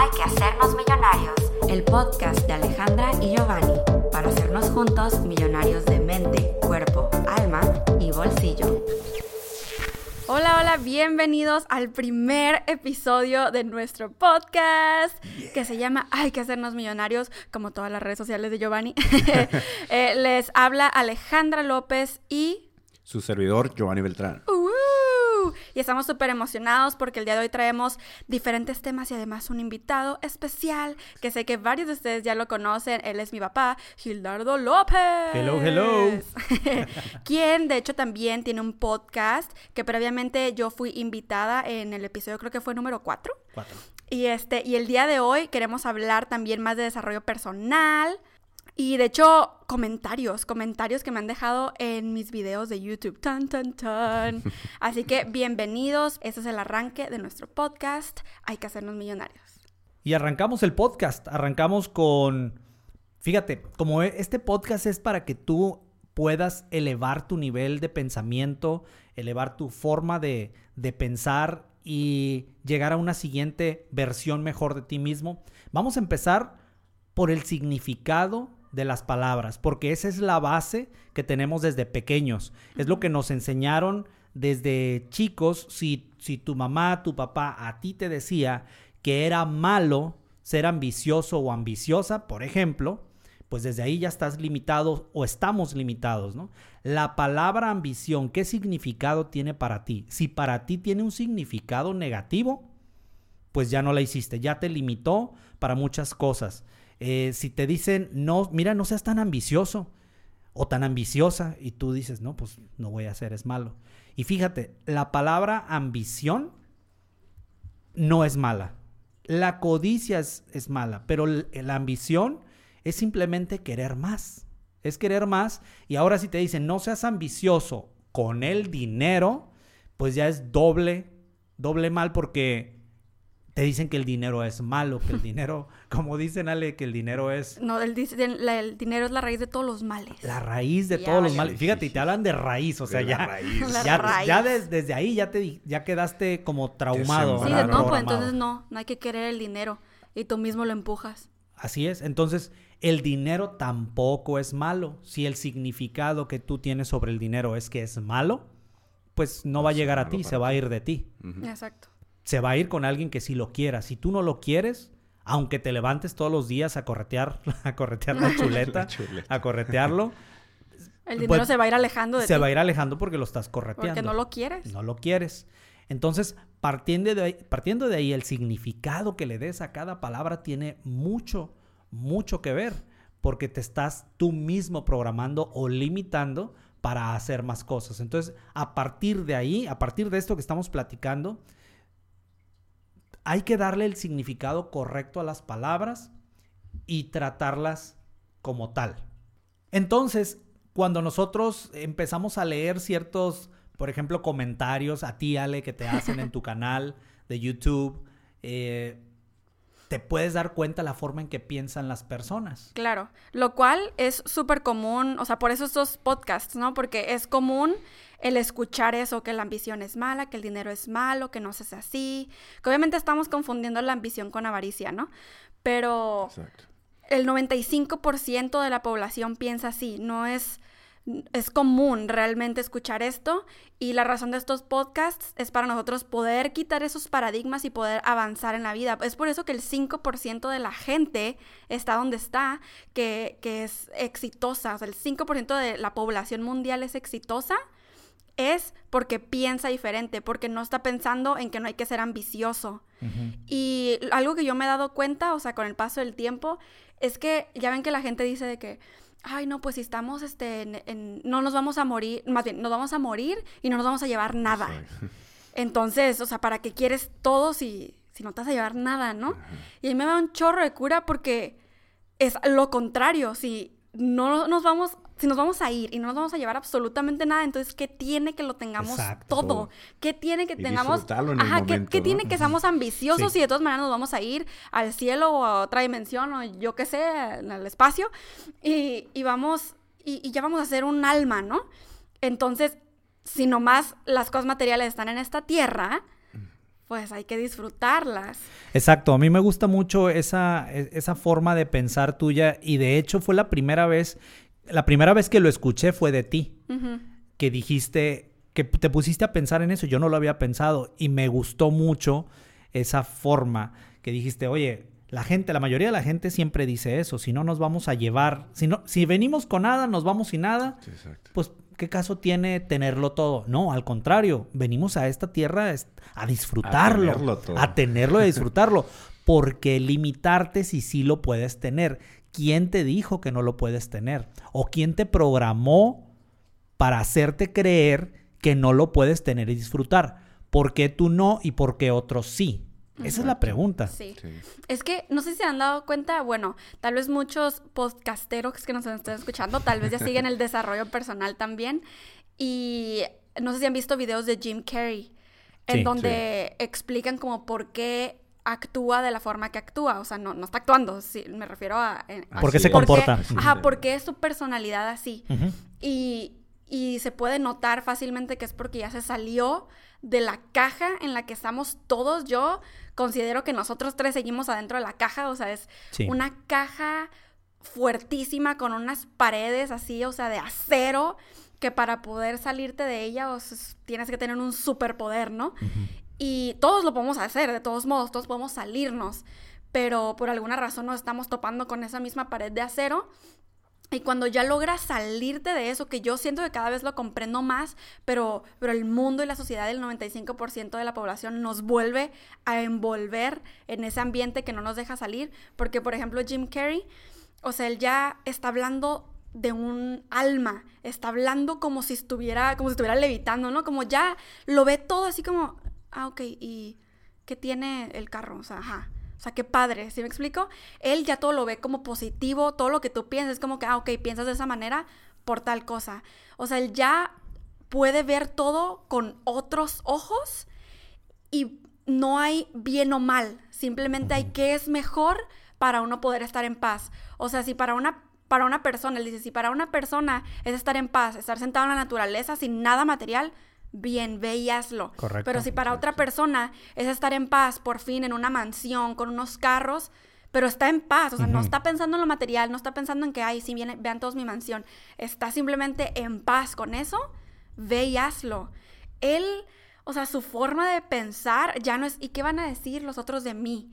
Hay que hacernos millonarios, el podcast de Alejandra y Giovanni, para hacernos juntos millonarios de mente, cuerpo, alma y bolsillo. Hola, hola, bienvenidos al primer episodio de nuestro podcast que se llama Hay que hacernos millonarios, como todas las redes sociales de Giovanni. Eh, les habla Alejandra López y... Su servidor, Giovanni Beltrán. Uh, y estamos súper emocionados porque el día de hoy traemos diferentes temas y además un invitado especial que sé que varios de ustedes ya lo conocen. Él es mi papá, Gildardo López. Hello, hello. quien de hecho también tiene un podcast que previamente yo fui invitada en el episodio, creo que fue número 4. Cuatro. Y, este, y el día de hoy queremos hablar también más de desarrollo personal. Y de hecho, comentarios, comentarios que me han dejado en mis videos de YouTube. Tan, tan, tan. Así que bienvenidos. Este es el arranque de nuestro podcast. Hay que hacernos millonarios. Y arrancamos el podcast. Arrancamos con. Fíjate, como e- este podcast es para que tú puedas elevar tu nivel de pensamiento, elevar tu forma de, de pensar y llegar a una siguiente versión mejor de ti mismo. Vamos a empezar por el significado de las palabras, porque esa es la base que tenemos desde pequeños. Es lo que nos enseñaron desde chicos. Si, si tu mamá, tu papá a ti te decía que era malo ser ambicioso o ambiciosa, por ejemplo, pues desde ahí ya estás limitado o estamos limitados, ¿no? La palabra ambición, ¿qué significado tiene para ti? Si para ti tiene un significado negativo, pues ya no la hiciste, ya te limitó para muchas cosas. Eh, si te dicen, no, mira, no seas tan ambicioso o tan ambiciosa, y tú dices, no, pues no voy a hacer, es malo. Y fíjate, la palabra ambición no es mala. La codicia es, es mala, pero la ambición es simplemente querer más. Es querer más. Y ahora si te dicen, no seas ambicioso con el dinero, pues ya es doble, doble mal porque te dicen que el dinero es malo, que el dinero, como dicen Ale, que el dinero es No, el, la- el dinero es la raíz de todos los males. la raíz de Ya todos los males. Fíjate, y te hablan de raíz, o sea, ya, raíz. La ya, raíz. ya des- desde ahí ya te ya quedaste como traumado. Sí, no, pues entonces no, no hay que querer el dinero y tú mismo lo empujas. Así es. Entonces, el dinero tampoco es malo. Si el significado que tú tienes sobre el dinero es que es malo, pues no va a Pues llegar a ti, se va a ir de ti. Exacto. Se va a ir con alguien que sí lo quiera. Si tú no lo quieres, aunque te levantes todos los días a corretear, a corretear la chuleta, La chuleta. a corretearlo, El dinero Pues, se va a ir alejando de se ti va a ir alejando porque lo estás correteando. porque no lo quieres. no lo quieres. Entonces, partiendo de, ahí, partiendo de ahí, el significado que le des a cada palabra tiene mucho, mucho que ver, porque te estás tú mismo programando o limitando para hacer más cosas. Entonces, a partir de ahí, a partir de esto que estamos platicando, hay que darle el significado correcto a las palabras y tratarlas como tal. Entonces, cuando nosotros empezamos a leer ciertos, por ejemplo, comentarios a ti, Ale, que te hacen en tu canal de YouTube, eh, te puedes dar cuenta la forma en que piensan las personas. Claro, lo cual es súper común, o sea, por eso estos podcasts, ¿no? Porque es común el escuchar eso, que la ambición es mala, que el dinero es malo, que no se hace así, que obviamente estamos confundiendo la ambición con avaricia, ¿no? Pero Exacto. el 95% de la población piensa así, no es, es común realmente escuchar esto y la razón de estos podcasts es para nosotros poder quitar esos paradigmas y poder avanzar en la vida. Es por eso que el 5% de la gente está donde está, que, que es exitosa, o sea, el 5% de la población mundial es exitosa. Es porque piensa diferente, porque no está pensando en que no hay que ser ambicioso. Y algo que yo me he dado cuenta, o sea, con el paso del tiempo, es que ya ven que la gente dice de que, ay, no, pues si estamos, este, en, en- no nos vamos a morir, más bien, nos vamos a morir y no nos vamos a llevar nada. Entonces, o sea, ¿para qué quieres todo si, si no te vas a llevar nada, no? Y a mí me da un chorro de cura porque es lo contrario, si no nos vamos, si nos vamos a ir y no nos vamos a llevar absolutamente nada, entonces, ¿qué tiene que lo tengamos Exacto. todo? ¿Qué tiene que Y tengamos? en el Ajá, ¿qué, momento, qué ¿no? tiene que seamos ambiciosos Sí. y de todas maneras nos vamos a ir al cielo o a otra dimensión o yo qué sé, al espacio y, y vamos, y, y ya vamos a ser un alma, ¿no? Entonces, si nomás las cosas materiales están en esta tierra, pues hay que disfrutarlas. Exacto, a mí me gusta mucho esa, e, esa forma de pensar tuya y de hecho fue la primera vez, la primera vez que lo escuché fue de ti, que dijiste, que te pusiste a pensar en eso, yo no lo había pensado y me gustó mucho esa forma que dijiste, oye, la gente, la mayoría de la gente siempre dice eso, si no nos vamos a llevar, si no, si venimos con nada, nos vamos sin nada, pues ¿qué caso tiene tenerlo todo? No, al contrario, venimos a esta tierra a disfrutarlo, a tenerlo, a, tenerlo y a disfrutarlo, porque limitarte si sí lo puedes tener. ¿Quién te dijo que no lo puedes tener? ¿O quién te programó para hacerte creer que no lo puedes tener y disfrutar? ¿Por qué tú no y por qué otros sí? Esa es la pregunta. Sí. Es que no sé si se han dado cuenta, bueno, tal vez muchos podcasteros que nos estén escuchando, tal vez ya siguen el desarrollo personal también. Y no sé si han visto videos de Jim Carrey, en donde explican como por qué actúa de la forma que actúa. O sea, no, no está actuando, sí, me refiero a... ¿Por qué se comporta? ajá, porque es su personalidad así. y, y se puede notar fácilmente que es porque ya se salió de la caja en la que estamos todos. Yo considero que nosotros tres seguimos adentro de la caja, o sea, es una caja fuertísima con unas paredes así, o sea, de acero, que para poder salirte de ella o tienes que tener un superpoder, ¿no? Y todos lo podemos hacer, de todos modos, todos podemos salirnos, pero por alguna razón nos estamos topando con esa misma pared de acero y cuando ya logras salirte de eso, que yo siento que cada vez lo comprendo más, pero, pero el mundo y la sociedad, el 95% de la población nos vuelve a envolver en ese ambiente que no nos deja salir. Porque, por ejemplo, Jim Carrey, o sea, él ya está hablando de un alma, está hablando como si estuviera, como si estuviera levitando, ¿no? Como ya lo ve todo así como, ah, ok, ¿y qué tiene el carro? O sea, ajá. O sea, qué padre, ¿sí me explico? Él ya todo lo ve como positivo, todo lo que tú piensas es como que, ah, ok, piensas de esa manera por tal cosa. O sea, él ya puede ver todo con otros ojos y no hay bien o mal, simplemente hay qué es mejor para uno poder estar en paz. O sea, si para una para una persona, él dice, si para una persona es estar en paz, estar sentado en la naturaleza sin nada material, bien, ve y hazlo. Correcto. Pero si para otra persona es estar en paz, por fin, en una mansión, con unos carros, pero está en paz, o sea, no está pensando en lo material, no está pensando en que, ay, si viene, vean todos mi mansión, está simplemente en paz con eso, ve y hazlo. Él, o sea, su forma de pensar ya no es, ¿y qué van a decir los otros de mí?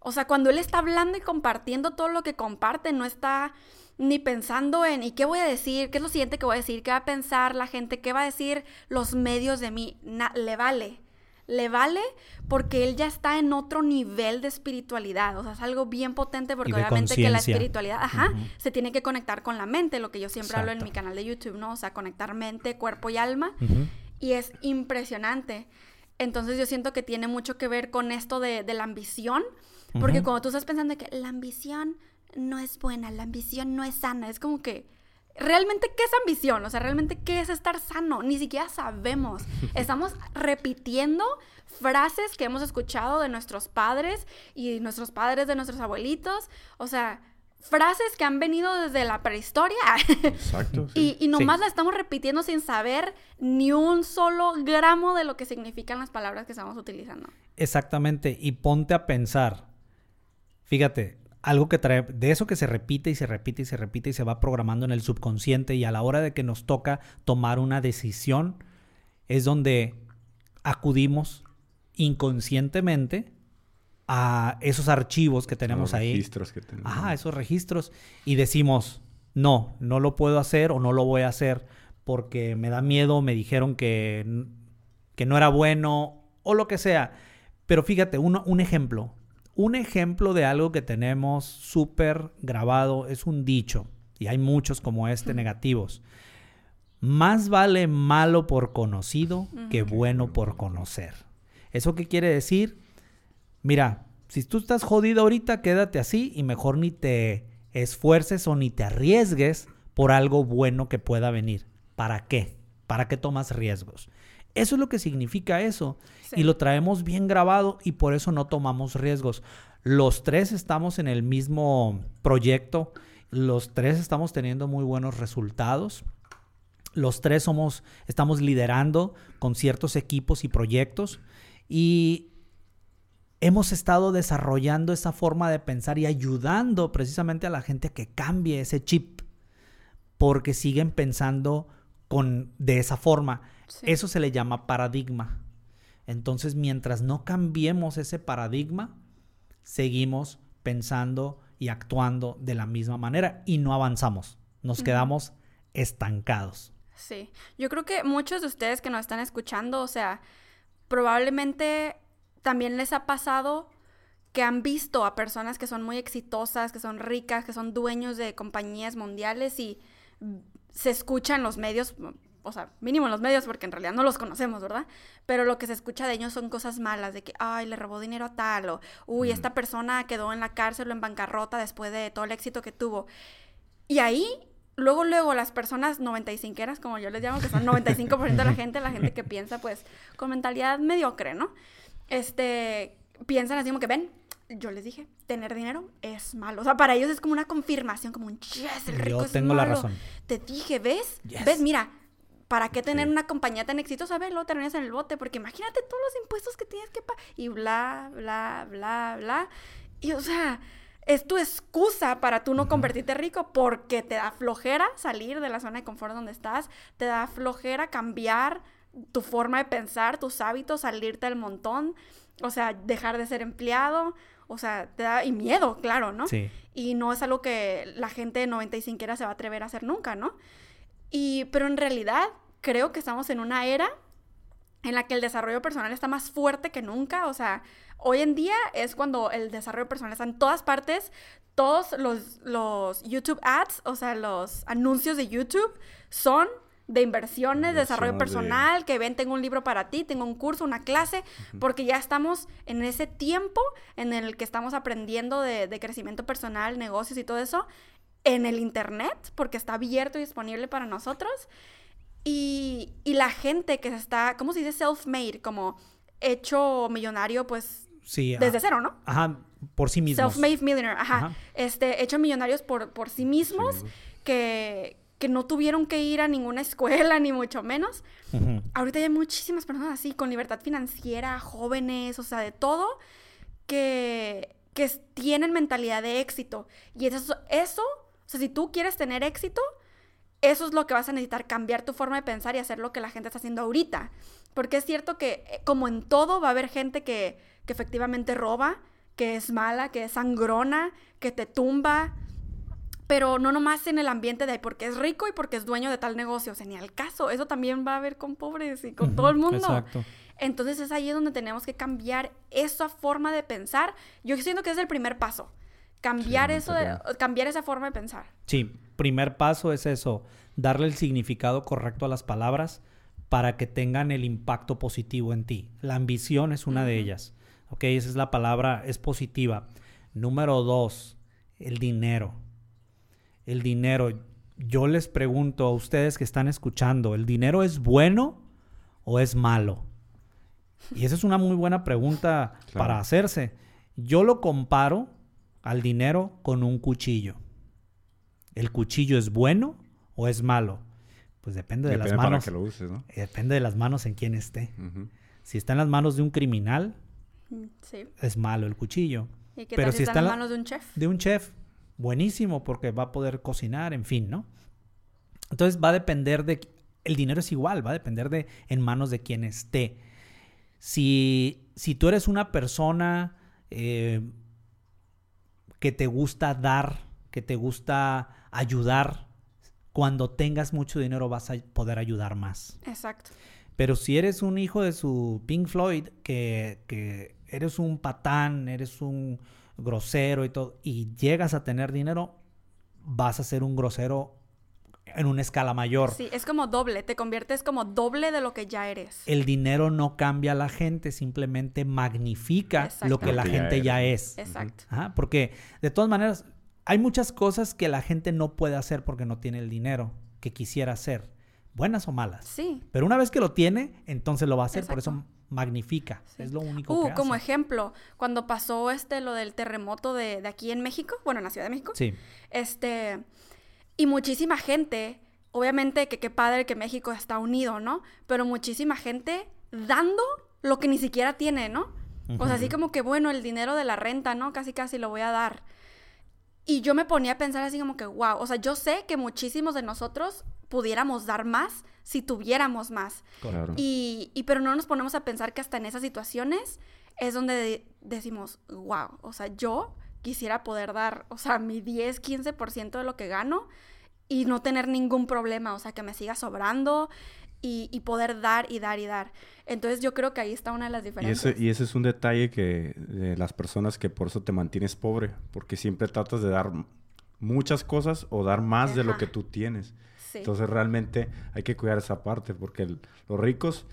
O sea, cuando él está hablando y compartiendo todo lo que comparte, no está ni pensando en, ¿y qué voy a decir? ¿Qué es lo siguiente que voy a decir? ¿Qué va a pensar la gente? ¿Qué va a decir los medios de mí? le vale. Le vale porque él ya está en otro nivel de espiritualidad. O sea, es algo bien potente porque obviamente que la espiritualidad, ajá, se tiene que conectar con la mente, lo que yo siempre hablo en mi canal de YouTube, ¿no? O sea, conectar mente, cuerpo y alma. Y es impresionante. Entonces yo siento que tiene mucho que ver con esto de, de la ambición. Porque cuando tú estás pensando que la ambición no es buena, la ambición no es sana. Es como que, ¿realmente qué es ambición? O sea, ¿realmente qué es estar sano? Ni siquiera sabemos. Estamos repitiendo frases que hemos escuchado de nuestros padres y nuestros padres de nuestros abuelitos. O sea, frases que han venido desde la prehistoria. Exacto. y, y, nomás la estamos repitiendo sin saber ni un solo gramo de lo que significan las palabras que estamos utilizando. Exactamente. Y ponte a pensar. Fíjate, algo que trae, de eso que se repite y se repite y se repite y se va programando en el subconsciente y a la hora de que nos toca tomar una decisión, es donde acudimos inconscientemente a esos archivos que tenemos ahí. Registros que tenemos. Ajá, esos registros. Y decimos, no, no lo puedo hacer o no lo voy a hacer porque me da miedo, me dijeron que, que no era bueno o lo que sea. Pero fíjate, un ejemplo. Un ejemplo de algo que tenemos súper grabado es un dicho, y hay muchos como este negativos. Más vale malo por conocido que bueno por conocer. ¿Eso qué quiere decir? Mira, si tú estás jodido ahorita, quédate así y mejor ni te esfuerces o ni te arriesgues por algo bueno que pueda venir. ¿Para qué? ¿Para qué tomas riesgos? Eso es lo que significa eso. Y lo traemos bien grabado y por eso no tomamos riesgos. Los tres estamos en el mismo proyecto. Los tres estamos teniendo muy buenos resultados. Los tres somos, estamos liderando con ciertos equipos y proyectos. Y hemos estado desarrollando esa forma de pensar y ayudando precisamente a la gente a que cambie ese chip, porque siguen pensando con, de esa forma. Sí. Eso se le llama paradigma. Entonces, mientras no cambiemos ese paradigma, seguimos pensando y actuando de la misma manera y no avanzamos. Nos quedamos estancados. Sí, yo creo que muchos de ustedes que nos están escuchando, o sea, probablemente también les ha pasado que han visto a personas que son muy exitosas, que son ricas, que son dueños de compañías mundiales y se escucha en los medios, o sea, mínimo en los medios porque en realidad no los conocemos, ¿verdad? Pero lo que se escucha de ellos son cosas malas, de que, ay, le robó dinero a tal, o, uy, esta persona quedó en la cárcel o en bancarrota después de todo el éxito que tuvo. Y ahí, luego, luego, las personas 95 eras, como yo les llamo, que son 95% de la gente, la gente que piensa, pues, con mentalidad mediocre, ¿no? Este, piensan así como que, ven, yo les dije, tener dinero es malo. O sea, para ellos es como una confirmación, como un, yes, el rico Yo es tengo la malo". razón. Te dije, ¿ves? Yes. ¿Ves? Mira, ¿para qué tener Sí. una compañía tan exitosa? Ve, luego terminas en el bote, porque imagínate todos los impuestos que tienes que pagar. Y bla, bla, bla, bla. Y, o sea, es tu excusa para tú no convertirte rico porque te da flojera salir de la zona de confort donde estás, te da flojera cambiar tu forma de pensar, tus hábitos, salirte del montón, o sea, dejar de ser empleado, o sea, te da y miedo, claro, ¿no? Sí. Y no es algo que la gente de 95 era se va a atrever a hacer nunca, ¿no? Y, pero en realidad creo que estamos en una era en la que el desarrollo personal está más fuerte que nunca. O sea, hoy en día es cuando el desarrollo personal está en todas partes. Todos los, los YouTube ads, o sea, los anuncios de YouTube son de inversiones, de desarrollo personal, que ven, tengo un libro para ti, tengo un curso, una clase, porque ya estamos en ese tiempo en el que estamos aprendiendo de, de crecimiento personal, negocios y todo eso en el Internet, porque está abierto y disponible para nosotros. Y, y la gente que se está, ¿cómo se dice? Self-made, como hecho millonario, pues Sí. desde ah, cero, ¿no? Ajá, por sí mismos. Self-made millionaire, ajá. Ajá. Este, hecho millonarios por, por sí mismos, mismos. que, que no tuvieron que ir a ninguna escuela, ni mucho menos. Ujú. Ahorita hay muchísimas personas así, con libertad financiera, jóvenes, o sea, de todo, que, que tienen mentalidad de éxito. Y eso, eso, o sea, si tú quieres tener éxito, eso es lo que vas a necesitar, cambiar tu forma de pensar y hacer lo que la gente está haciendo ahorita. Porque es cierto que, eh, como en todo, va a haber gente que, que efectivamente roba, que es mala, que es sangrona, que te tumba, pero no nomás en el ambiente de ahí porque es rico y porque es dueño de tal negocio, o sea, ni al caso, eso también va a haber con pobres y con todo el mundo. Exacto. Entonces es ahí donde tenemos que cambiar esa forma de pensar. Yo siento que es el primer paso, cambiar Sí, eso, de- cambiar esa forma de pensar. Sí, primer paso es eso, darle el significado correcto a las palabras para que tengan el impacto positivo en ti. La ambición es una de ellas. Ok, esa es la palabra, es positiva. Número dos, el dinero. El dinero. Yo les pregunto a ustedes que están escuchando, ¿el dinero es bueno o es malo? Y esa es una muy buena pregunta Claro. para hacerse. Yo lo comparo al dinero con un cuchillo. ¿El cuchillo es bueno o es malo? Pues depende de Depende las para manos. que lo uses, ¿no? eh, Depende de las manos en quien esté. Si está en las manos de un criminal, Mm, Sí. es malo el cuchillo. ¿Y qué Pero tal si está en las manos de un chef? De un chef, buenísimo porque va a poder cocinar, en fin, ¿no? Entonces va a depender de... El dinero es igual, va a depender de en manos de quien esté. Si, si tú eres una persona eh, que te gusta dar, que te gusta ayudar, cuando tengas mucho dinero vas a poder ayudar más. Exacto. Pero si eres un hijo de su Pink Floyd, que, que eres un patán, eres un grosero y todo, y llegas a tener dinero, vas a ser un grosero en una escala mayor. Sí, es como doble, te conviertes como doble de lo que ya eres. El dinero no cambia a la gente, simplemente magnifica lo que la ya gente ya es. Exacto. Ajá, porque de todas maneras, hay muchas cosas que la gente no puede hacer porque no tiene el dinero que quisiera hacer, buenas o malas. Sí. Pero una vez que lo tiene, entonces lo va a hacer, por eso magnifica. Sí. Es lo único Uh, que como hace. ejemplo, cuando pasó este lo del terremoto de, de aquí en México, bueno, en la Ciudad de México, Sí, este, y muchísima gente, obviamente que qué padre que México está unido, ¿no? Pero muchísima gente dando lo que ni siquiera tiene, ¿no? O sea, así como que, bueno, el dinero de la renta, ¿no? Casi, casi lo voy a dar. Y yo me ponía a pensar así como que, wow, o sea, yo sé que muchísimos de nosotros pudiéramos dar más si tuviéramos más. Claro. Y, y pero no nos ponemos a pensar que hasta en esas situaciones es donde de- decimos, wow, o sea, yo quisiera poder dar, o sea, mi 10, 15% de lo que gano y no tener ningún problema, o sea, que me siga sobrando y, y poder dar y dar y dar. Entonces yo creo que ahí está una de las Y diferencias. ese, y ese es un detalle que de las personas que por eso te mantienes pobre, porque siempre tratas de dar muchas cosas o dar más de lo Ajá. que tú tienes. Sí. Entonces realmente hay que cuidar esa parte, porque el- los ricos,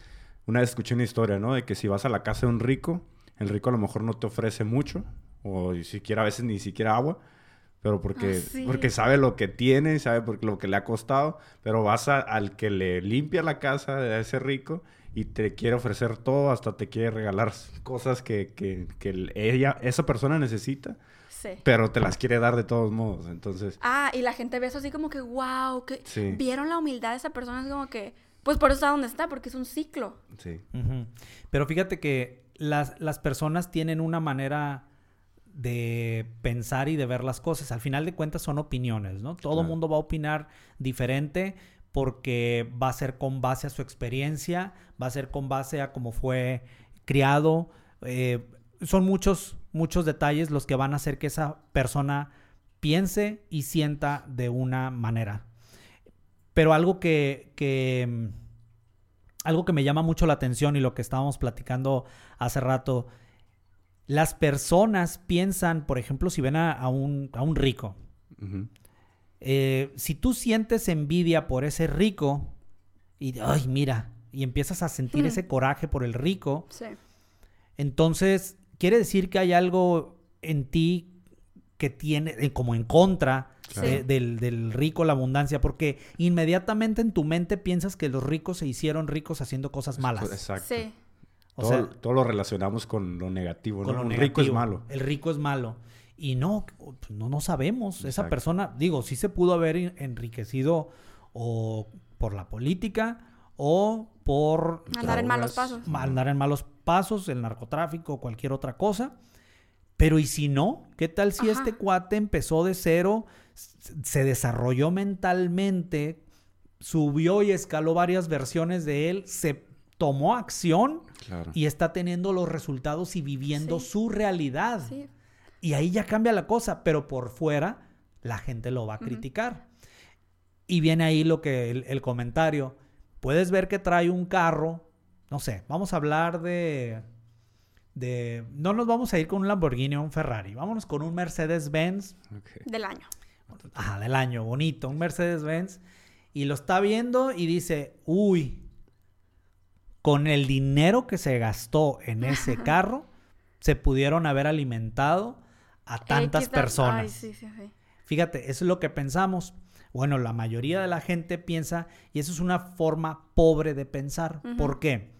una vez escuché una historia, ¿no? De que si vas a la casa de un rico, el rico a lo mejor no te ofrece mucho, o ni siquiera a veces ni siquiera agua, pero porque, Ah, sí. porque sabe lo que tiene, sabe por lo que le ha costado, pero vas a- al que le limpia la casa de ese rico y te quiere ofrecer todo, hasta te quiere regalar cosas que, que, que el- ella, esa persona necesita, Sí. pero te las quiere dar de todos modos. Entonces, Ah, y la gente ve eso así como que, wow, que Sí. vieron la humildad de esa persona, es como que, pues por eso está donde está, porque es un ciclo. sí. Ujú. Pero fíjate que las, las personas tienen una manera de pensar y de ver las cosas. Al final de cuentas son opiniones, ¿no? Todo Claro. mundo va a opinar diferente porque va a ser con base a su experiencia, va a ser con base a cómo fue criado. eh, son muchos, muchos detalles los que van a hacer que esa persona piense y sienta de una manera. Pero algo que, que, mm, algo que me llama mucho la atención y lo que estábamos platicando hace rato, las personas piensan, por ejemplo, si ven a, a un, a un rico, eh, si tú sientes envidia por ese rico y, ay, mira, y empiezas a sentir Hmm. ese coraje por el rico, Sí. entonces quiere decir que hay algo en ti que tiene eh, como en contra Claro. de- del, del rico, la abundancia, porque inmediatamente en tu mente piensas que los ricos se hicieron ricos haciendo cosas malas. Exacto. Sí. O todo, sea, todo lo relacionamos con lo negativo, con ¿no? lo Un rico es negativo. malo. El rico es malo. Y no, pues no, no sabemos. Esa persona, digo, sí se pudo haber en- enriquecido o por la política o por Andar en malos pasos. andar en malos pasos, el narcotráfico o cualquier otra cosa. Pero ¿y si no? ¿Qué tal si Ajá. este cuate empezó de cero, se desarrolló mentalmente, subió y escaló varias versiones de él, se tomó acción Claro. y está teniendo los resultados y viviendo Sí. su realidad? Sí. Y ahí ya cambia la cosa, pero por fuera la gente lo va a criticar. Y viene ahí lo que el, el comentario. Puedes ver que trae un carro, no sé, vamos a hablar de de no nos vamos a ir con un Lamborghini o un Ferrari, vámonos con un Mercedes-Benz Ok. Del año. ajá, del año, bonito, un Mercedes-Benz y lo está viendo y dice, "Uy, con el dinero que se gastó en ese carro se pudieron haber alimentado a tantas personas." Ay, sí, sí, sí. Fíjate, eso es lo que pensamos. Bueno, la mayoría de la gente piensa, y eso es una forma pobre de pensar. ¿Por qué?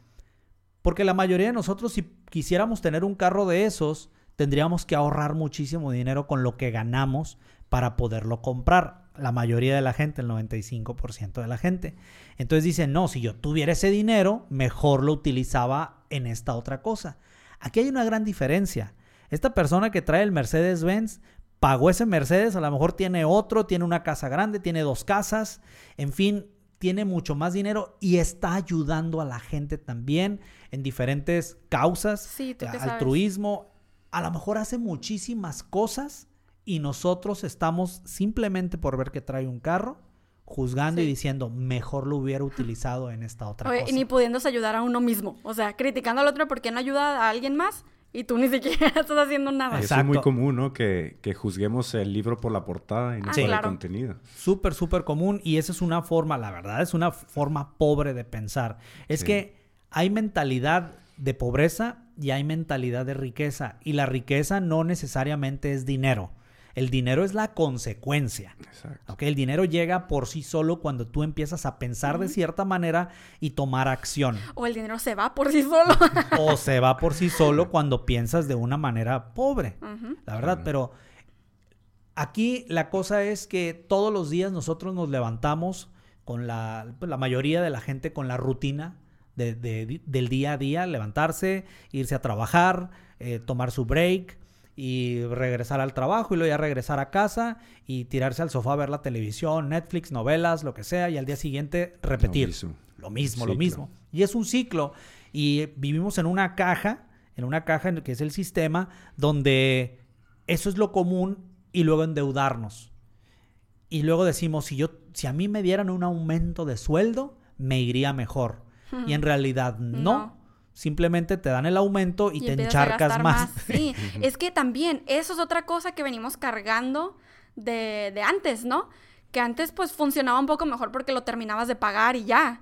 Porque la mayoría de nosotros, si quisiéramos tener un carro de esos, tendríamos que ahorrar muchísimo dinero con lo que ganamos para poderlo comprar. La mayoría de la gente, el 95% de la gente. Entonces dicen, no, si yo tuviera ese dinero, mejor lo utilizaba en esta otra cosa. Aquí hay una gran diferencia. Esta persona que trae el Mercedes-Benz pagó ese Mercedes, a lo mejor tiene otro, tiene una casa grande, tiene dos casas, en fin, tiene mucho más dinero y está ayudando a la gente también en diferentes causas, Sí, altruismo, a lo mejor hace muchísimas cosas y nosotros estamos simplemente por ver que trae un carro juzgando y diciendo mejor lo hubiera utilizado en esta otra Oye, cosa. y ni pudiéndose ayudar a uno mismo. O sea, criticando al otro porque no ayuda a alguien más y tú ni siquiera estás haciendo nada. Eso es muy común, ¿no? Que, que juzguemos el libro por la portada y no Ah, por claro. el contenido. Súper, súper común y esa es una forma, la verdad, es una forma pobre de pensar. Es Sí. que hay mentalidad de pobreza y hay mentalidad de riqueza y la riqueza no necesariamente es dinero. El dinero es la consecuencia. Exacto. ¿ok? El dinero llega por sí solo cuando tú empiezas a pensar de cierta manera y tomar acción. O el dinero se va por sí solo. O se va por sí solo cuando piensas de una manera pobre. La verdad, pero aquí la cosa es que todos los días nosotros nos levantamos con la, pues, la mayoría de la gente con la rutina de- de- del día a día, levantarse, irse a trabajar, eh, tomar su break y regresar al trabajo y luego ya regresar a casa y tirarse al sofá a ver la televisión, Netflix, novelas, lo que sea, y al día siguiente repetir. mismo. Lo mismo, lo mismo. Y es un ciclo. Y vivimos en una caja, en una caja en que es el sistema, donde eso es lo común y luego endeudarnos. Y luego decimos, si yo, si a mí me dieran un aumento de sueldo, me iría mejor. Y en realidad no. No. Simplemente te dan el aumento y, te encharcas más. Sí, es que también eso es otra cosa que venimos cargando de, de antes, ¿no? Que antes pues funcionaba un poco mejor porque lo terminabas de pagar y ya.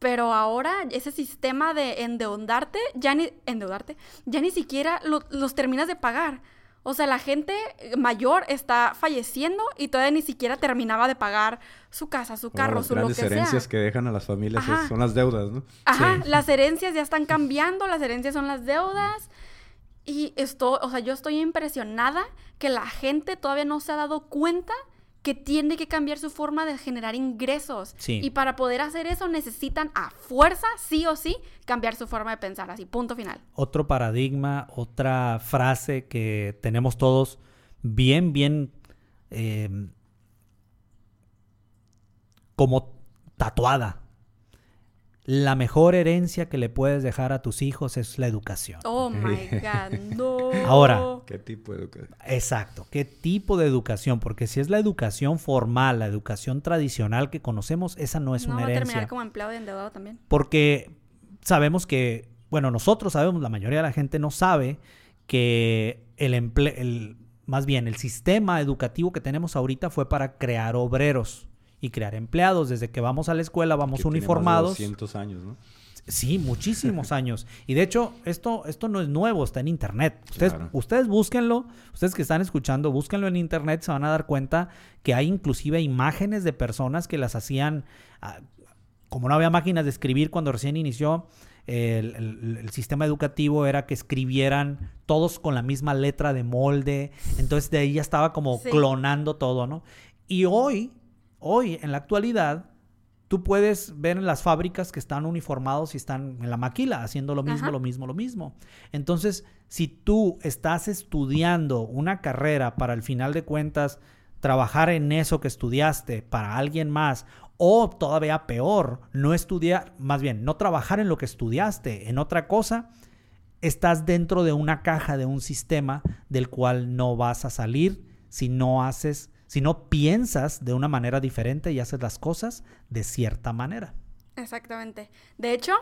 Pero ahora ese sistema de endeudarte, ya ni endeudarte, ya ni siquiera lo- los terminas de pagar. O sea, la gente mayor está falleciendo y todavía ni siquiera terminaba de pagar su casa, su carro, las su lo grandes que herencias sea. que dejan a las familias es- son las deudas, ¿no? Ajá, Sí. las herencias ya están cambiando, las herencias son las deudas. Y esto, o sea, yo estoy impresionada que la gente todavía no se ha dado cuenta que tiene que cambiar su forma de generar ingresos. Sí. Y para poder hacer eso necesitan a fuerza, sí o sí, cambiar su forma de pensar, así, punto final. otro paradigma, otra frase que tenemos todos bien, bien eh, como tatuada. La mejor herencia que le puedes dejar a tus hijos es la educación. Oh my God, no. Ahora, ¿Qué tipo de educación? Exacto. ¿Qué tipo de educación? Porque si es la educación formal, la educación tradicional que conocemos, esa no es no una va a herencia. terminar como empleado y endeudado también. Porque sabemos que, bueno, nosotros sabemos, la mayoría de la gente no sabe que el emple el, más bien el sistema educativo que tenemos ahorita fue para crear obreros y crear empleados. Desde que vamos a la escuela vamos Que tiene más de uniformados. 200 años, ¿no? Sí, muchísimos años. Y de hecho, esto, esto no es nuevo, está en internet. Ustedes, Claro. ustedes búsquenlo, ustedes que están escuchando, búsquenlo en internet, se van a dar cuenta que hay inclusive imágenes de personas que las hacían, ah, como no había máquinas de escribir cuando recién inició, el, el- el sistema educativo era que escribieran todos con la misma letra de molde. Entonces de ahí ya estaba como Sí. clonando todo, ¿no? Y hoy, hoy, en la actualidad, tú puedes ver en las fábricas que están uniformados y están en la maquila haciendo lo mismo, Ajá. lo mismo, lo mismo. Entonces, si tú estás estudiando una carrera para al final de cuentas trabajar en eso que estudiaste para alguien más o todavía peor, no estudiar, más bien, no trabajar en lo que estudiaste, en otra cosa, estás dentro de una caja, de un sistema del cual no vas a salir si no haces, si no piensas de una manera diferente y haces las cosas de cierta manera. Exactamente. De hecho,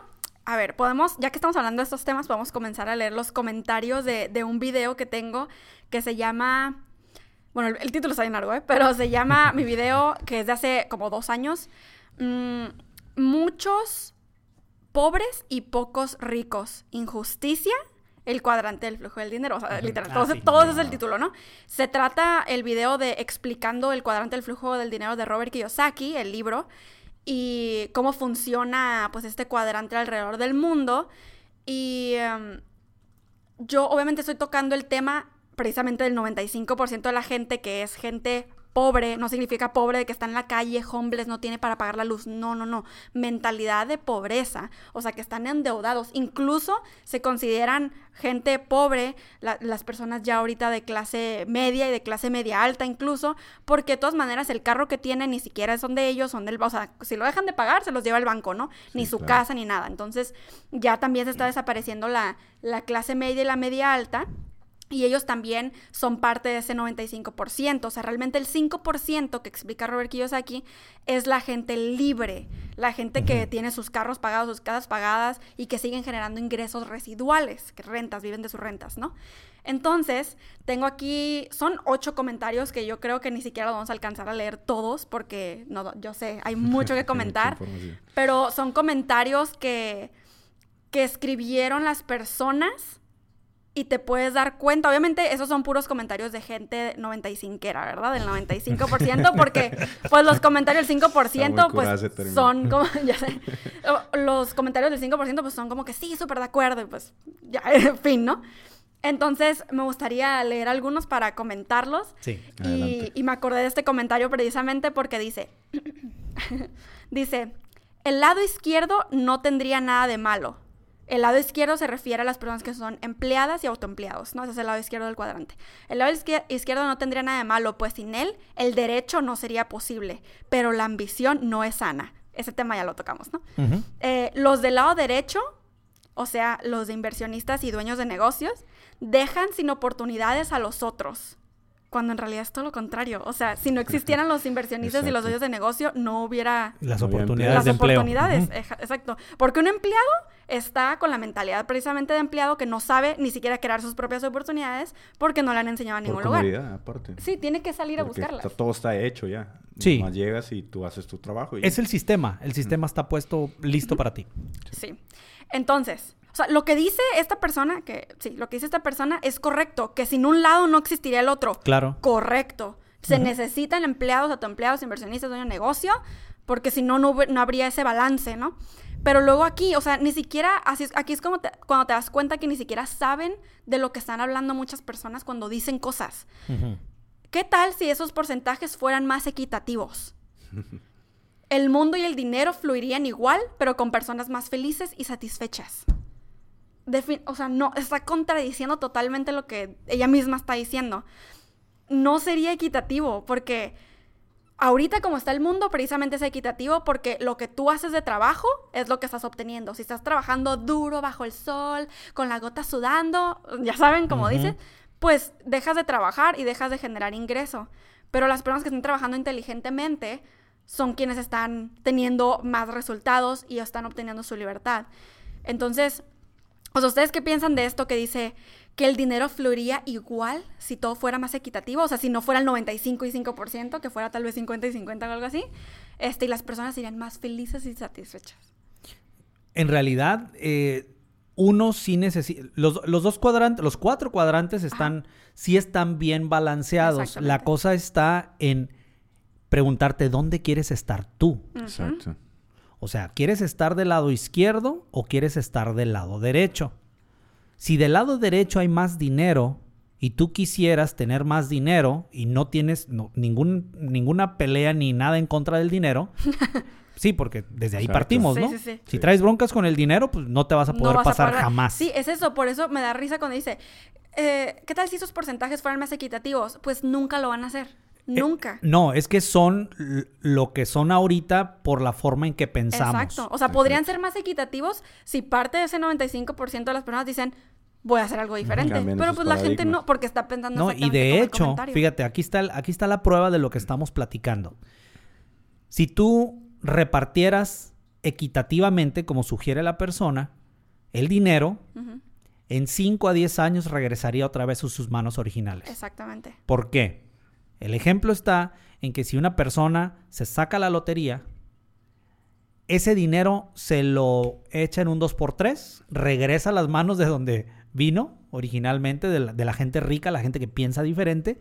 a ver, podemos, ya que estamos hablando de estos temas, podemos comenzar a leer los comentarios de, de un video que tengo que se llama. Bueno, el, el título está bien largo, ¿eh? Pero se llama mi video, que es de hace como dos años. mm, muchos pobres y pocos ricos. Injusticia. El cuadrante del flujo del dinero. O sea, literal. Ah, todo, sí. todo ese es el título, ¿no? Se trata el video de explicando el cuadrante del flujo del dinero de Robert Kiyosaki, el libro y cómo funciona pues este cuadrante alrededor del mundo. Y em, yo obviamente estoy tocando el tema precisamente del 95% de la gente que es gente pobre, no significa pobre de que está en la calle, homeless, no tiene para pagar la luz, no, no, no, mentalidad de pobreza, o sea que están endeudados, incluso se consideran gente pobre, la- las personas ya ahorita de clase media y de clase media alta incluso, porque de todas maneras el carro que tienen ni siquiera son de ellos, son del, o sea, si lo dejan de pagar se los lleva el banco, ¿no? Ni su claro. casa ni nada, entonces ya también se está desapareciendo la, la clase media y la media alta. Y ellos también son parte de ese 95%. O sea, realmente el 5% que explica Robert Kiyosaki es la gente libre, la gente que tiene sus carros pagados, sus casas pagadas y que siguen generando ingresos residuales, que rentas, viven de sus rentas, ¿no? Entonces, tengo aquí, son ocho comentarios que yo creo que ni siquiera los vamos a alcanzar a leer todos porque, no, yo sé, hay mucho que comentar. Pero son comentarios que, que escribieron las personas y te puedes dar cuenta. Obviamente, esos son puros comentarios de gente 95 era, ¿verdad? Del 95%, porque pues los comentarios del Está 5% muy curada pues son como, ya sé, los comentarios del 5% pues son como que sí, súper de acuerdo y pues ya, en fin, ¿no? Entonces, me gustaría leer algunos para comentarlos. Sí. Y, y me acordé de este comentario precisamente porque dice, dice, el lado izquierdo no tendría nada de malo. El lado izquierdo se refiere a las personas que son empleadas y autoempleados, ¿no? Ese es el lado izquierdo del cuadrante. El lado izquier- izquierdo no tendría nada de malo, pues sin él el derecho no sería posible, pero la ambición no es sana. Ese tema ya lo tocamos, ¿no? Eh, los del lado derecho, o sea, los de inversionistas y dueños de negocios, dejan sin oportunidades a los otros. Cuando en realidad es todo lo contrario. O sea, si no existieran los inversionistas y los dueños de negocio, no hubiera Las oportunidades las de empleo. oportunidades. Eja- Exacto. Porque un empleado está con la mentalidad precisamente de empleado que no sabe ni siquiera crear sus propias oportunidades porque no le han enseñado a Por ningún lugar. aparte. Sí, tiene que salir a buscarlas. está- todo está hecho ya. Sí. Nomás llegas y tú haces tu trabajo. Y... Es el sistema. El sistema está puesto listo para ti. Sí. Entonces, o sea, lo que dice esta persona, que sí, lo que dice esta persona es correcto, que sin un lado no existiría el otro. Claro. Correcto. Se necesitan empleados, autoempleados, inversionistas, dueño de negocio, porque si no, no, habría ese balance, ¿no? Pero luego aquí, o sea, ni siquiera, así es- aquí es como te- cuando te das cuenta que ni siquiera saben de lo que están hablando muchas personas cuando dicen cosas. ¿Qué tal si esos porcentajes fueran más equitativos? El mundo y el dinero fluirían igual, pero con personas más felices y satisfechas. O sea, no, está contradiciendo totalmente lo que ella misma está diciendo. No sería equitativo, porque ahorita como está el mundo, precisamente es equitativo porque lo que tú haces de trabajo es lo que estás obteniendo. Si estás trabajando duro bajo el sol, con la gota sudando, ya saben, como Ujú. dicen, pues dejas de trabajar y dejas de generar ingreso. Pero las personas que están trabajando inteligentemente son quienes están teniendo más resultados y están obteniendo su libertad. Entonces, o sea, ¿ustedes qué piensan de esto que dice que el dinero fluiría igual si todo fuera más equitativo? O sea, si no fuera el 95 y 5%, que fuera tal vez 50 y 50 o algo así, este, y las personas serían más felices y satisfechas. En realidad, eh, uno sí necesita. Los, los dos cuadrantes, los cuatro cuadrantes están, sí están bien balanceados. La cosa está en preguntarte dónde quieres estar tú. Exacto. O sea, ¿quieres estar del lado izquierdo o quieres estar del lado derecho? Si del lado derecho hay más dinero y tú quisieras tener más dinero y no tienes no- ningún, ninguna pelea ni nada en contra del dinero, sí, porque desde ahí Exacto. partimos, ¿no? sí, sí. Si Sí. traes broncas con el dinero, pues no te vas a No poder vas pasar jamás. Sí, es eso. Por eso me da risa cuando dice, eh, ¿qué tal si esos porcentajes fueran más equitativos? Pues nunca lo van a hacer. Eh, Nunca. No, es que son lo que son ahorita por la forma en que pensamos. Exacto. O sea, podrían ser más equitativos si parte de ese 95% de las personas dicen, voy a hacer algo diferente. Cambian Pero pues la gente no, porque está pensando No, y exactamente de hecho, fíjate, aquí está, el- aquí está la prueba de lo que estamos platicando. Si tú repartieras equitativamente, como sugiere la persona, el dinero, en 5 a 10 años regresaría otra vez a sus manos originales. Exactamente. ¿Por qué? El ejemplo está en que si una persona se saca la lotería, ese dinero se lo echa en un 2x3, regresa a las manos de donde vino originalmente, de la, de la gente rica, la gente que piensa diferente,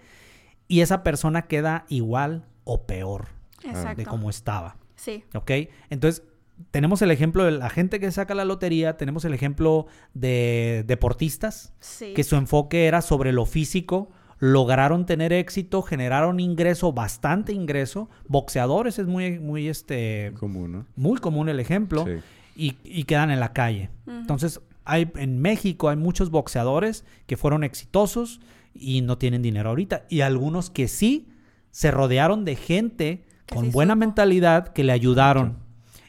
y esa persona queda igual o peor Exacto. de como estaba. Sí. ¿Ok? Entonces, tenemos el ejemplo de la gente que saca la lotería, tenemos el ejemplo de deportistas, Sí. que su enfoque era sobre lo físico, lograron tener éxito, generaron ingreso, bastante ingreso. Boxeadores es muy, muy, este, Común, ¿no? muy común el ejemplo. Sí. Y, y quedan en la calle. Entonces, hay, en México hay muchos boxeadores que fueron exitosos y no tienen dinero ahorita. Y algunos que sí se rodearon de gente con buena mentalidad que le ayudaron.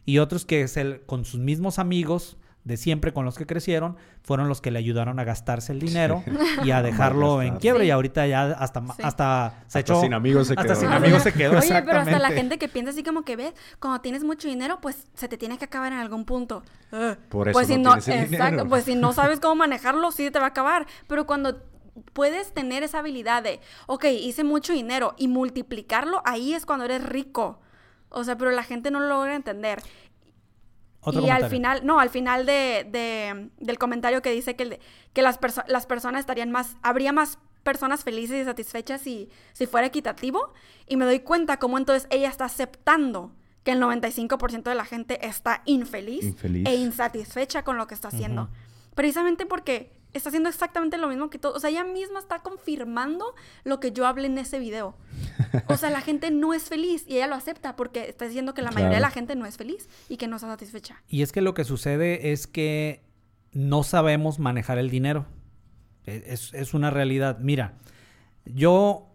Y otros que se- con sus mismos amigos de siempre con los que crecieron, fueron los que le ayudaron a gastarse el dinero y a dejarlo en quiebra. Sí. Y ahorita ya hasta, Sí. hasta se Hasta echó... sin amigos se hasta quedó. sin Ah, amigos se quedó, Oye, pero hasta la gente que piensa así como que ves, cuando tienes mucho dinero, pues se te tiene que acabar en algún punto. Por eso pues si no exacto, dinero. pues si no sabes cómo manejarlo, sí te va a acabar. Pero cuando puedes tener esa habilidad de, ok, hice mucho dinero y multiplicarlo, ahí es cuando eres rico. O sea, pero la gente no lo logra entender. Otro y al final, no, al final de, de- del comentario que dice que, que las, perso- las personas estarían más, habría más personas felices y satisfechas si, si fuera equitativo. Y me doy cuenta cómo entonces ella está aceptando que el 95% de la gente está infeliz, Infeliz. e insatisfecha con lo que está haciendo. Precisamente porque está haciendo exactamente lo mismo que todo. O sea, ella misma está confirmando lo que yo hablé en ese video. O sea, la gente no es feliz y ella lo acepta porque está diciendo que la mayoría de la gente no es feliz y que no está satisfecha. Y es que lo que sucede es que no sabemos manejar el dinero. E- Es, es una realidad. Mira, yo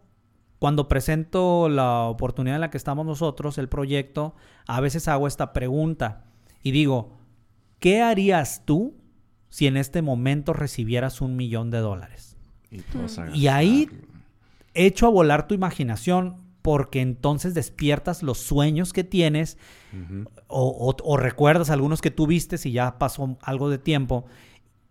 cuando presento la oportunidad en la que estamos nosotros, el proyecto, a veces hago esta pregunta y digo, ¿qué harías tú si en este momento recibieras un millón de dólares? Y, ahí- gastarlo. Echo a volar tu imaginación porque entonces despiertas los sueños que tienes o, o- o recuerdas algunos que tuviste si ya pasó algo de tiempo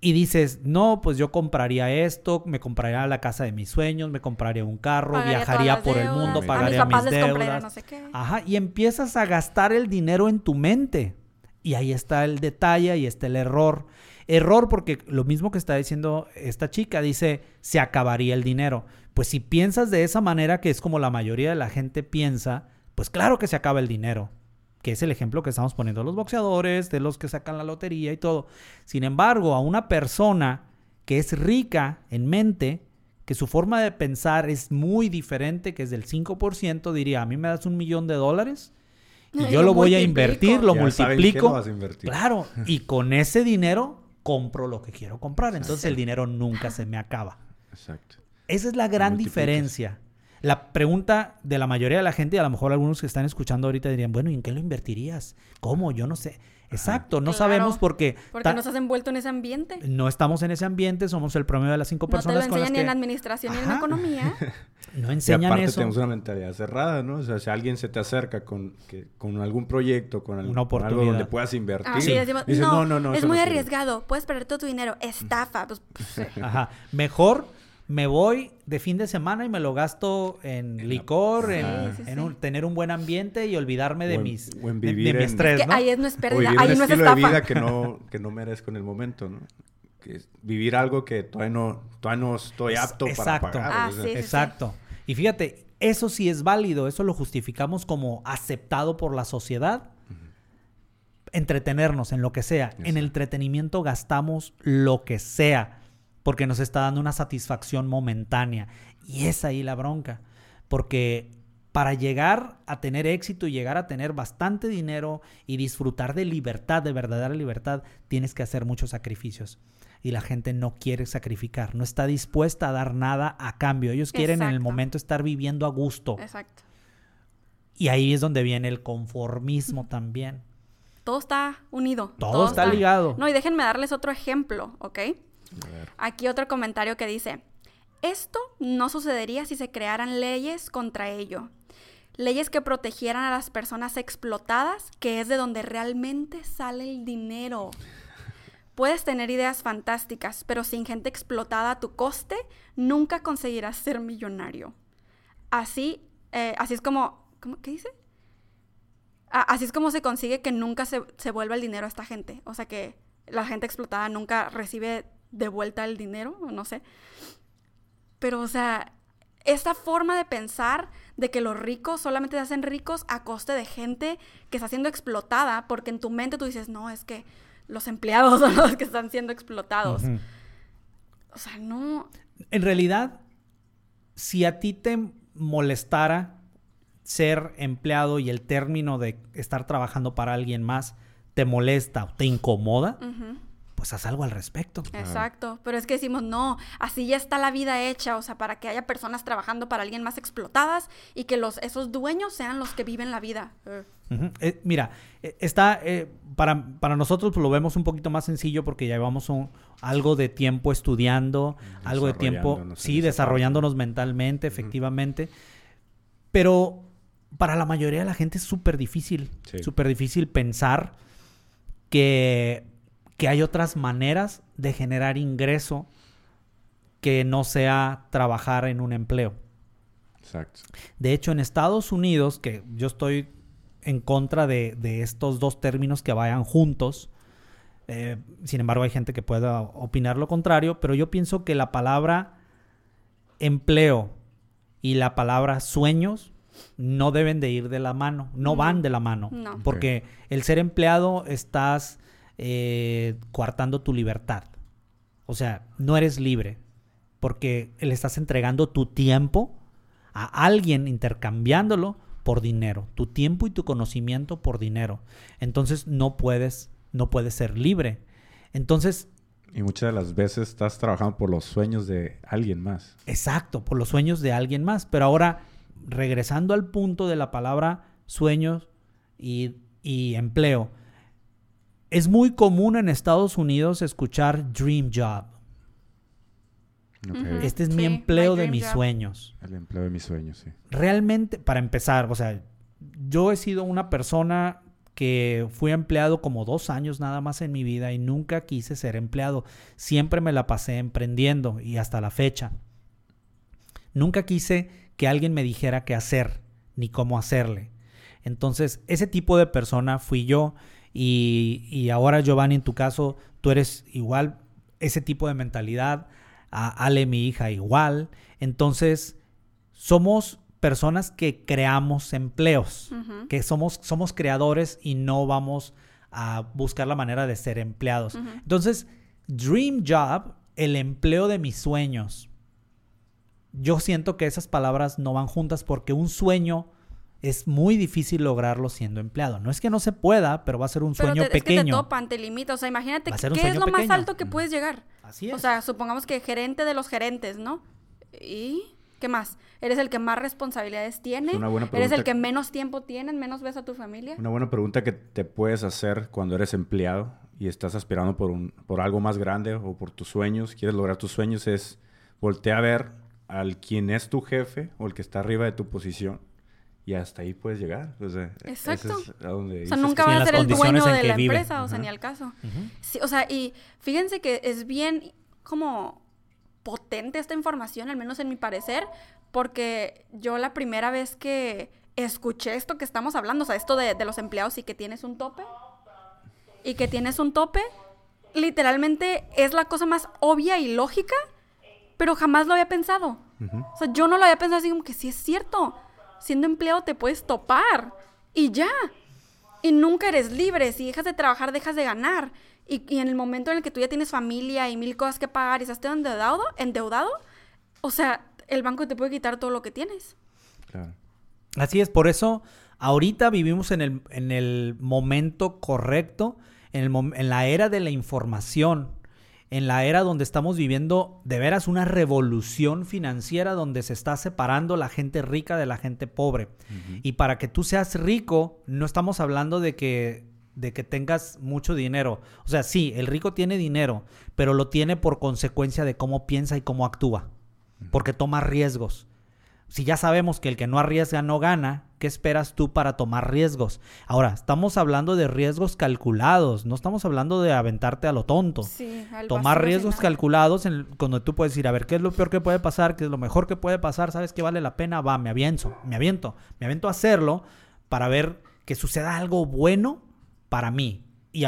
y dices, no, pues yo compraría esto, me compraría la casa de mis sueños, me compraría un carro, Pagaría viajaría por el mundo, a mis pagaría papás mis les compraría deudas. no sé qué. Ajá, y empiezas a gastar el dinero en tu mente. Y ahí está el detalle, ahí está el error. Error porque lo mismo que está diciendo esta chica, dice, se acabaría el dinero. Pues si piensas de esa manera, que es como la mayoría de la gente piensa, pues claro que se acaba el dinero. Que es el ejemplo que estamos poniendo de los boxeadores, de los que sacan la lotería y todo. Sin embargo, a una persona que es rica en mente, que su forma de pensar es muy diferente, que es del 5%, diría, a mí me das un millón de dólares y yo lo lo voy a invertir, lo Ya saben qué multiplico. lo vas a invertir. Claro, y con ese dinero compro lo que quiero comprar. Entonces el dinero nunca se me acaba. Exacto. Esa es la gran diferencia. La pregunta de la mayoría de la gente, y a lo mejor algunos que están escuchando ahorita dirían, bueno, ¿y en qué lo invertirías? ¿Cómo? Yo no sé. Exacto, no Claro, sabemos porque, Porque nos has envuelto en ese ambiente. no estamos en ese ambiente, somos el promedio de las cinco No te lo personas con las enseñan ni en que administración ni en economía. no Y enseñan aparte eso. tenemos una mentalidad cerrada, ¿no? O sea, si alguien se te acerca con, que- con algún proyecto, con, al- Una con algo donde puedas invertir, decimos, dices, no, no, no, no, es muy no sirve". arriesgado. Puedes perder todo tu dinero. Estafa. Pues, pues, Ajá. Mejor me voy de fin de semana y me lo gasto en, En la- licor, en, Ajá. Sí, sí, en sí. un- tener un buen ambiente y olvidarme de O en- mis o en de- de, mi estrés, que ¿no? ahí es no es pérdida. vivir Ahí un no es estilo de vida que no, que no merezco en el momento, ¿no? Que es vivir algo que todavía no, todavía no estoy Es- apto exacto. para pagar. Ah, o sea. Exacto. Y fíjate, eso sí es válido, eso lo justificamos como aceptado por la sociedad. Entretenernos en lo que sea. En el entretenimiento gastamos lo que sea, porque nos está dando una satisfacción momentánea. Y es ahí la bronca. Porque para llegar a tener éxito y llegar a tener bastante dinero y disfrutar de libertad, de verdadera libertad, tienes que hacer muchos sacrificios. Y la gente no quiere sacrificar, no está dispuesta a dar nada a cambio. Ellos quieren en el momento estar viviendo a gusto. Exacto. Y ahí es donde viene el conformismo también. Todo está unido. Todo está ligado. No, y déjenme darles otro ejemplo, ¿ok? Aquí otro comentario que dice, esto no sucedería si se crearan leyes contra ello. Leyes que protegieran a las personas explotadas, que es de donde realmente sale el dinero. Puedes tener ideas fantásticas, pero sin gente explotada a tu coste, nunca conseguirás ser millonario. Así, eh, así es como, ¿cómo- ¿qué dice? Así es como se consigue que nunca se, se vuelva el dinero a esta gente. O sea que la gente explotada nunca recibe de vuelta el dinero, o no sé. Pero, o sea, esta forma de pensar de que los ricos solamente se hacen ricos a coste de gente que está siendo explotada, porque en tu mente tú dices, no, es que los empleados son los que están siendo explotados. O sea, no. En realidad, si a ti te molestara ser empleado y el término de estar trabajando para alguien más te molesta o te incomoda. Pues haz algo al respecto. Exacto, pero es que decimos, no, así ya está la vida hecha, o sea, para que haya personas trabajando para alguien más explotadas y que los, esos dueños sean los que viven la vida. Eh. Eh, mira, eh, está, eh, para, para nosotros pues, lo vemos un poquito más sencillo porque ya llevamos un- algo de tiempo estudiando, algo de tiempo, Desarrollándonos sí, desarrollándonos mentalmente, efectivamente. Pero para la mayoría de la gente es súper difícil, Sí. súper difícil pensar que, que hay otras maneras de generar ingreso que no sea trabajar en un empleo. Exacto. De hecho, en Estados Unidos, que yo estoy en contra de, de estos dos términos que vayan juntos, eh, sin embargo hay gente que pueda opinar lo contrario, pero yo pienso que la palabra empleo y la palabra sueños no deben de ir de la mano, no No. van de la mano, No. porque el ser empleado estás eh, coartando tu libertad. O sea, no eres libre porque le estás entregando tu tiempo a alguien intercambiándolo por dinero, tu tiempo y tu conocimiento por dinero. Entonces no puedes no puedes ser libre. Entonces, y muchas de las veces estás trabajando por los sueños de alguien más. Exacto, por los sueños de alguien más. Pero ahora, regresando al punto de la palabra sueños y, y empleo, es muy común en Estados Unidos escuchar dream job. Este es mi empleo de mis sueños. El empleo de mis sueños, sí. Realmente, para empezar, o sea, yo he sido una persona que fui empleado como dos años nada más en mi vida y nunca quise ser empleado. Siempre me la pasé emprendiendo y hasta la fecha. Nunca quise que alguien me dijera qué hacer ni cómo hacerle. Entonces, ese tipo de persona fui yo y, y ahora Giovanni, en tu caso, tú eres igual ese tipo de mentalidad. A Ale, mi hija, igual. Entonces, somos personas que creamos empleos, que somos, somos creadores y no vamos a buscar la manera de ser empleados. Entonces, Dream Job, el empleo de mis sueños. Yo siento que esas palabras no van juntas porque un sueño es muy difícil lograrlo siendo empleado. No es que no se pueda, pero va a ser un sueño pequeño. Es que te topan, te limita. O sea, imagínate qué es lo más alto que puedes llegar. Así es. O sea, supongamos que gerente de los gerentes, ¿no? ¿Y qué más? eres el que más responsabilidades tiene, eres el que menos tiempo tiene, menos ves a tu familia. Una buena pregunta que te puedes hacer cuando eres empleado y estás aspirando por, un, por algo más grande o por tus sueños, quieres lograr tus sueños, es voltear a ver al quien es tu jefe o el que está arriba de tu posición y hasta ahí puedes llegar. O sea, Exacto. o sea, nunca vas a ser el dueño de la empresa, o sea, ni al caso. sí, o sea, y fíjense que es bien como potente esta información, al menos en mi parecer, porque yo la primera vez que escuché esto que estamos hablando, o sea, esto de, los empleados y que tienes un tope, y que tienes un tope, literalmente es la cosa más obvia y lógica, pero jamás lo había pensado. O sea, yo no lo había pensado así como que sí es cierto, siendo empleado te puedes topar y ya. Y nunca eres libre, si dejas de trabajar dejas de ganar. Y, y en el momento en el que tú ya tienes familia y mil cosas que pagar y estás endeudado, endeudado, o sea, el banco te puede quitar todo lo que tienes. Claro. Así es, por eso ahorita vivimos en el, en el momento correcto, en, el, en la era de la información, en la era donde estamos viviendo de veras una revolución financiera donde se está separando la gente rica de la gente pobre. Y para que tú seas rico, no estamos hablando de que de que tengas mucho dinero. O sea, sí, el rico tiene dinero, pero lo tiene por consecuencia de cómo piensa y cómo actúa porque toma riesgos. Si ya sabemos que el que no arriesga no gana, ¿qué esperas tú para tomar riesgos? Ahora, estamos hablando de riesgos calculados, no estamos hablando de aventarte a lo tonto. Sí, tomar riesgos calculados en cuando tú puedes decir, a ver, ¿qué es lo peor que puede pasar? ¿Qué es lo mejor que puede pasar? ¿Sabes qué vale la pena? Va, me aviento, me aviento, me aviento a hacerlo para ver que suceda algo bueno para mí. Y,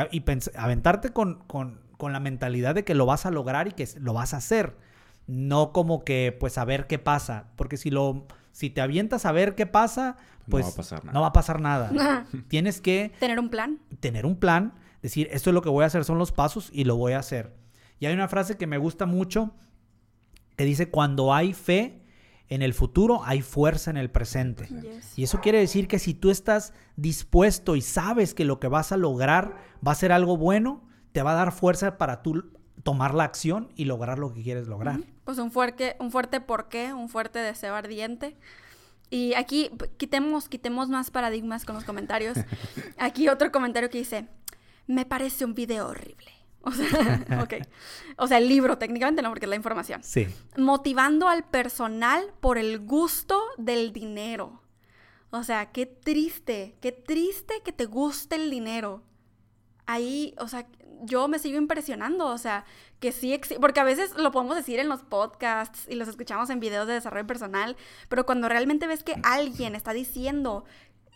aventarte con, con la mentalidad de que lo vas a lograr y que lo vas a hacer no como que pues a ver qué pasa, porque si lo si te avientas a ver qué pasa, pues no va a pasar nada. No va a pasar nada. Tienes que tener un plan. Tener un plan, decir, esto es lo que voy a hacer, son los pasos y lo voy a hacer. Y hay una frase que me gusta mucho que dice, cuando hay fe en el futuro, hay fuerza en el presente. Y eso quiere decir que si tú estás dispuesto y sabes que lo que vas a lograr va a ser algo bueno, te va a dar fuerza para tú tomar la acción y lograr lo que quieres lograr. Pues un fuerte, un fuerte porqué, un fuerte deseo ardiente. Y aquí quitemos, quitemos más paradigmas con los comentarios. Aquí otro comentario que dice, me parece un video horrible. O sea. O sea, el libro técnicamente no, porque es la información. Sí. Motivando al personal por el gusto del dinero. O sea, qué triste, qué triste que te guste el dinero. Ahí, o sea, yo me sigo impresionando, o sea, que sí, porque a veces lo podemos decir en los podcasts y los escuchamos en videos de desarrollo personal, pero cuando realmente ves que alguien está diciendo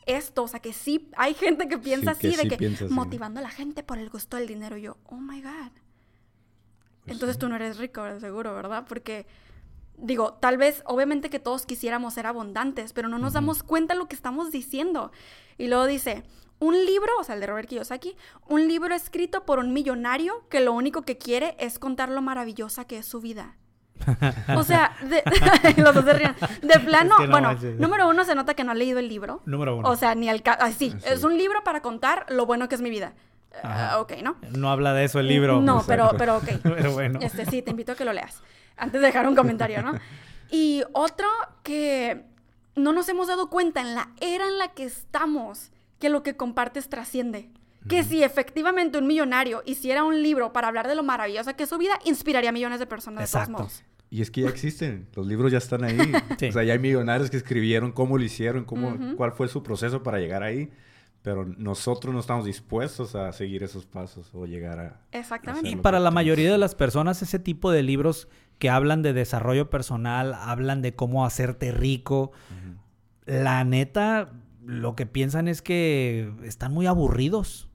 esto, o sea, que sí hay gente que piensa así, de que motivando a la gente por el gusto del dinero, yo, oh my God. Pues Entonces tú no eres rico, seguro, ¿verdad? Porque digo, tal vez, obviamente que todos quisiéramos ser abundantes, pero no nos damos cuenta de lo que estamos diciendo. Y luego dice, un libro, o sea, el de Robert Kiyosaki, un libro escrito por un millonario que lo único que quiere es contar lo maravillosa que es su vida. O sea, de, los dos se ríen. De plano, Es que no bueno, manches. número uno se nota que no ha leído el libro. Número uno. O sea, ni al caso. Así, Sí. es un libro para contar lo bueno que es mi vida. Ah, ok, ¿no? No habla de eso el libro. No, pero, pero ok. Pero bueno. Este, sí, te invito a que lo leas. Antes de dejar un comentario, ¿no? Y otro que no nos hemos dado cuenta en la era en la que estamos, que lo que compartes trasciende. Que si efectivamente un millonario hiciera un libro para hablar de lo maravillosa que es su vida, inspiraría a millones de personas de Exacto. todos modos. Y es que ya existen, los libros ya están ahí. Sí. O sea, ya hay millonarios que escribieron cómo lo hicieron, cómo, Ujú. cuál fue su proceso para llegar ahí. Pero nosotros no estamos dispuestos a seguir esos pasos o llegar a... Exactamente. Y para la tú mayoría de las personas, ese tipo de libros que hablan de desarrollo personal, hablan de cómo hacerte rico, Ujú. la neta, lo que piensan es que están muy aburridos.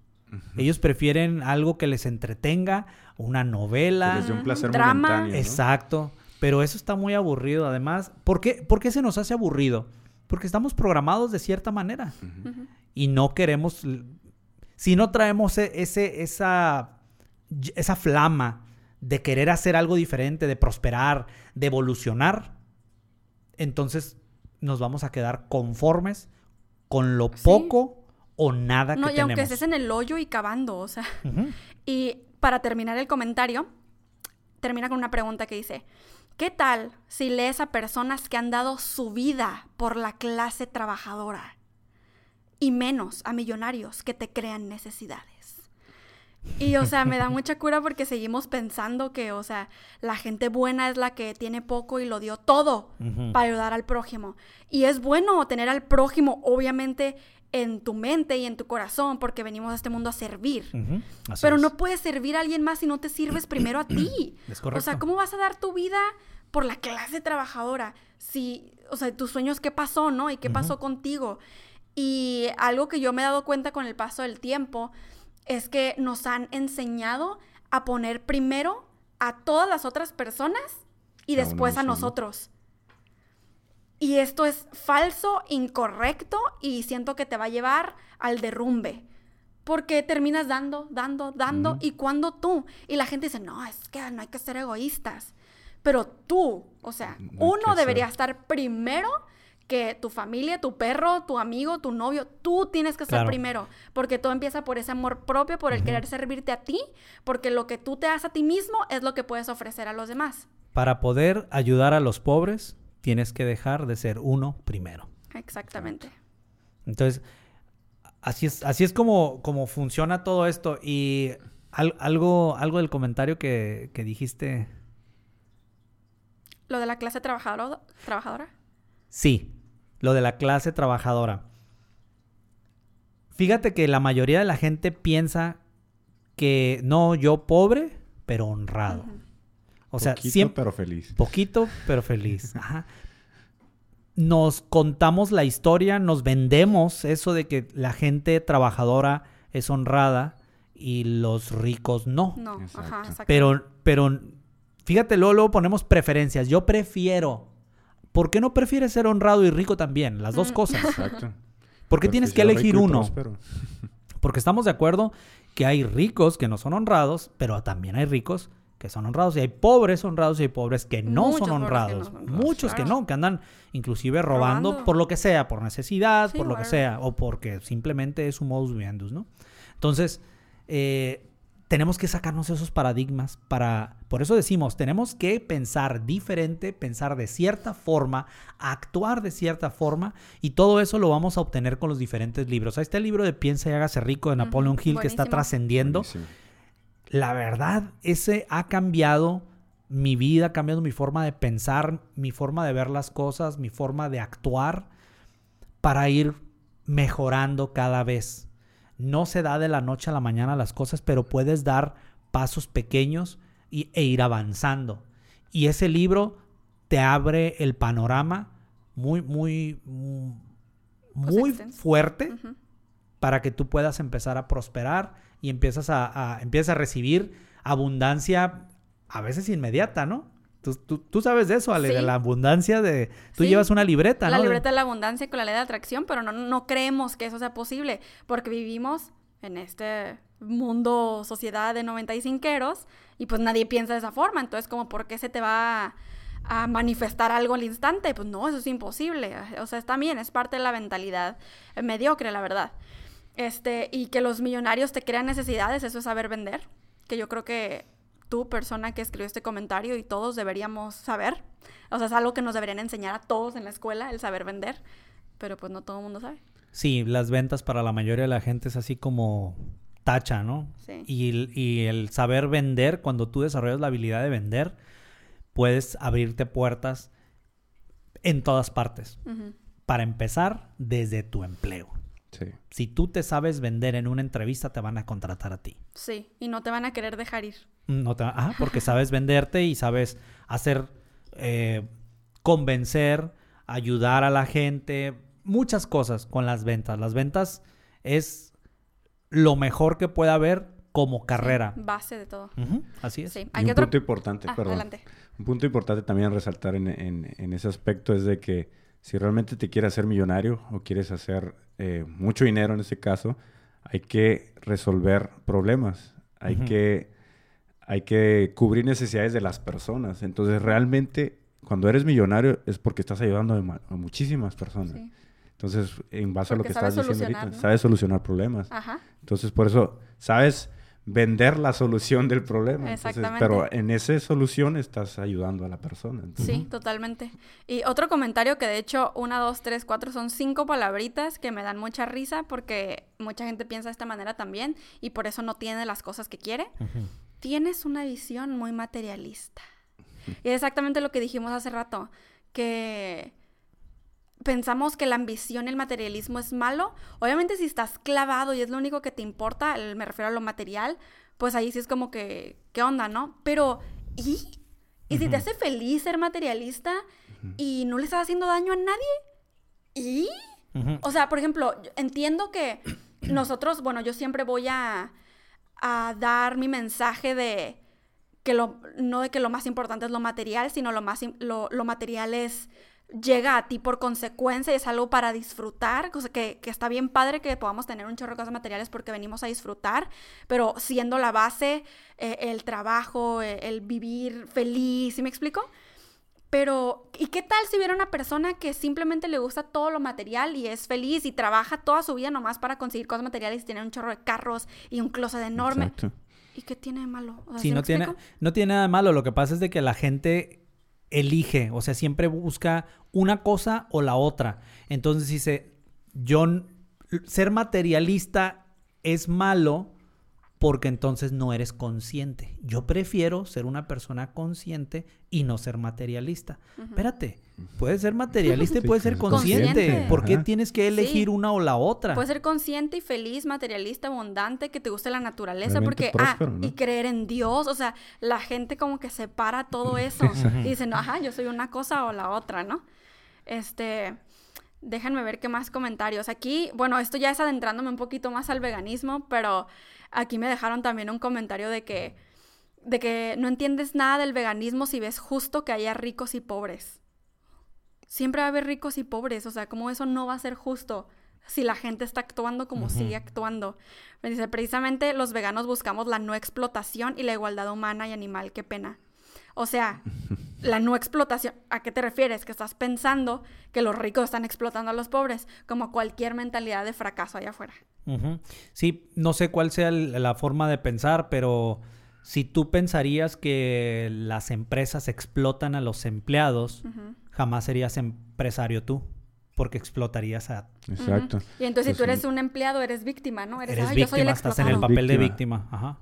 Ellos prefieren algo que les entretenga, una Que novela. les dé un placer Drama. momentáneo, ¿no? Exacto. Pero eso está muy aburrido. Además, ¿por qué, por qué se nos hace aburrido? Porque estamos programados de cierta manera y no queremos. Si no traemos e- ese, esa, esa flama de querer hacer algo diferente, de prosperar, de evolucionar, entonces nos vamos a quedar conformes con lo Sí. poco o nada No, que y aunque tenemos. estés en el hoyo y cavando, o sea. Y para terminar el comentario, termina con una pregunta que dice, ¿qué tal si lees a personas que han dado su vida por la clase trabajadora y menos a millonarios que te crean necesidades? Y, o sea, me da mucha cura porque seguimos pensando que, o sea, la gente buena es la que tiene poco y lo dio todo para ayudar al prójimo. Y es bueno tener al prójimo, obviamente, en tu mente y en tu corazón, porque venimos a este mundo a servir. Pero es. no puedes servir a alguien más si no te sirves primero a ti. Es O correcto. sea, ¿cómo vas a dar tu vida por la clase trabajadora? Si, o sea, tus sueños, ¿qué pasó, no? ¿Y qué pasó contigo? Y algo que yo me he dado cuenta con el paso del tiempo es que nos han enseñado a poner primero a todas las otras personas y después a nosotros. Y esto es falso, incorrecto y siento que te va a llevar al derrumbe. Porque terminas dando, dando, dando. Y cuando tú, y la gente dice, no, es que no hay que ser egoístas. Pero tú, o sea, No uno debería ser. estar primero que tu familia, tu perro, tu amigo, tu novio. Tú tienes que Claro. primero. Porque todo empieza por ese amor propio, por el querer servirte a ti. Porque lo que tú te das a ti mismo es lo que puedes ofrecer a los demás. Para poder ayudar a los pobres, tienes que dejar de ser uno primero. Exactamente. Entonces, así es, así es como, como funciona todo esto. Y al- algo, algo del comentario que, que dijiste. Lo de la clase trabajadora. trabajadora. Sí, lo de la clase trabajadora. Fíjate que la mayoría de la gente piensa que no, yo pobre, pero honrado. O sea, Poquito, siempre... pero feliz. Poquito, pero feliz. Ajá. Nos contamos la historia, nos vendemos eso de que la gente trabajadora es honrada y los ricos no. No, Exacto. ajá, exacto. Pero, pero, fíjate, luego, luego ponemos preferencias. Yo prefiero. ¿Por qué no prefieres ser honrado y rico también? Las dos Mm. cosas. Exacto. ¿Por qué Pues tienes que elegir uno? Porque estamos de acuerdo que hay ricos que no son honrados, pero también hay ricos que son honrados y hay pobres honrados y hay pobres que no Muchos son pobres que no honrados. son honrados, Muchos que no, que andan inclusive robando, Robando. por lo que sea, por necesidad, Sí, por lo que sea, o porque simplemente es un modus vivendi, ¿no? Entonces, eh, tenemos que sacarnos esos paradigmas para, por eso decimos, tenemos que pensar diferente, pensar de cierta forma, actuar de cierta forma, y todo eso lo vamos a obtener con los diferentes libros. Ahí está el libro de Piensa y hágase rico de Napoleon Hill que está trascendiendo. Buenísimo. La verdad, ese ha cambiado mi vida, ha cambiado mi forma de pensar, mi forma de ver las cosas, mi forma de actuar para ir mejorando cada vez. No se da de la noche a la mañana las cosas, pero puedes dar pasos pequeños y, e ir avanzando. Y ese libro te abre el panorama muy, muy, mm, muy extenso. fuerte para que tú puedas empezar a prosperar y empiezas a, a- empiezas a recibir abundancia a veces inmediata, ¿no? Tú, tú- tú sabes de eso, Ale, de la abundancia de... Tú Sí. llevas una libreta, La ¿no? De- libreta de la abundancia con la ley de atracción, pero no, no creemos que eso sea posible, porque vivimos en este mundo, sociedad de 95eros, y pues nadie piensa de esa forma, entonces como, ¿por qué se te va a, a manifestar algo al instante? Pues no, eso es imposible, o sea, está bien, es parte de la mentalidad eh, mediocre, la verdad. Este, y que los millonarios te crean necesidades, eso es saber vender, que yo creo que tú, persona que escribió este comentario, y todos deberíamos saber. O sea, es algo que nos deberían enseñar a todos en la escuela, el saber vender. Pero pues no todo el mundo sabe. Sí, las ventas para la mayoría de la gente es así como tacha, ¿no? Sí. Y, el- y el saber vender, cuando tú desarrollas la habilidad de vender, puedes abrirte puertas en todas partes. Para empezar, desde tu empleo. Sí. Si tú te sabes vender en una entrevista, te van a contratar a ti. Sí, y no te van a querer dejar ir. No te, ajá, porque sabes venderte y sabes hacer, eh, convencer, ayudar a la gente, muchas cosas con las ventas. Las ventas es lo mejor que puede haber como carrera. Base de todo. Así es. Sí. Y un otro... punto importante, Ah, perdón. adelante. Un punto importante también a resaltar en, en- en ese aspecto es de que si realmente te quieres hacer millonario o quieres hacer eh, mucho dinero en este caso, hay que resolver problemas, hay, que, hay que cubrir necesidades de las personas. Entonces realmente cuando eres millonario es porque estás ayudando a, ma- a muchísimas personas. Sí. Entonces, en base a lo que estás diciendo ahorita, ¿no? sabes solucionar problemas. Ajá. Entonces, por eso, sabes vender la solución del problema. Entonces, Exactamente. pero en esa solución estás ayudando a la persona. Entonces, Sí, totalmente. Y otro comentario que de hecho, una, dos, tres, cuatro, son cinco palabritas que me dan mucha risa porque mucha gente piensa de esta manera también y por eso no tiene las cosas que quiere. Tienes una visión muy materialista. Y es exactamente lo que dijimos hace rato, que pensamos que la ambición el materialismo es malo. Obviamente si estás clavado y es lo único que te importa, el- me refiero a lo material, pues ahí sí es como que, ¿qué onda, no? Pero, ¿y? ¿Y si te hace feliz ser materialista y no le estás haciendo daño a nadie? ¿Y? O sea, por ejemplo, entiendo que nosotros, bueno, yo siempre voy a, a dar mi mensaje de que lo, no de que lo más importante es lo material, sino lo más, lo, lo material es, llega a ti por consecuencia, es algo para disfrutar, cosa que, que está bien padre que podamos tener un chorro de cosas materiales porque venimos a disfrutar, pero siendo la base, eh, el trabajo, eh, el vivir feliz, ¿sí me explico? Pero, ¿y qué tal si hubiera una persona que simplemente le gusta todo lo material y es feliz y trabaja toda su vida nomás para conseguir cosas materiales y tener un chorro de carros y un closet enorme? Exacto. ¿Y qué tiene de malo? O sea, Sí, ¿sí me no tiene, no tiene nada de malo. Lo que pasa es de que la gente elige, o sea, siempre busca una cosa o la otra. Entonces dice, yo n- ser materialista es malo porque entonces no eres consciente. Yo prefiero ser una persona consciente y no ser materialista. Espérate, puedes ser materialista y puedes ser consciente. consciente. ¿Por qué Ajá. tienes que elegir Sí. una o la otra? Puedes ser consciente y feliz, materialista, abundante, que te guste la naturaleza, Realmente porque, próspero, ah, ¿no? y creer en Dios, o sea, la gente como que separa todo eso y dicen, ajá, yo soy una cosa o la otra, ¿no? Este, déjenme ver qué más comentarios. Aquí, bueno, esto ya es adentrándome un poquito más al veganismo, pero aquí me dejaron también un comentario de que, de que no entiendes nada del veganismo si ves justo que haya ricos y pobres. Siempre va a haber ricos y pobres, o sea, como eso no va a ser justo si la gente está actuando como sigue actuando. Me dice, precisamente los veganos buscamos la no explotación y la igualdad humana y animal, qué pena. O sea, la no explotación, ¿a qué te refieres? Que estás pensando que los ricos están explotando a los pobres, como cualquier mentalidad de fracaso allá afuera. Sí, no sé cuál sea el- la forma de pensar, pero si tú pensarías que las empresas explotan a los empleados, jamás serías empresario tú, porque explotarías a... Exacto. Y entonces si tú eres un empleado, eres víctima, ¿no? Eres, Eres "Ay, yo soy el víctima, estás en el explotado". papel de Víctima. víctima. Ajá.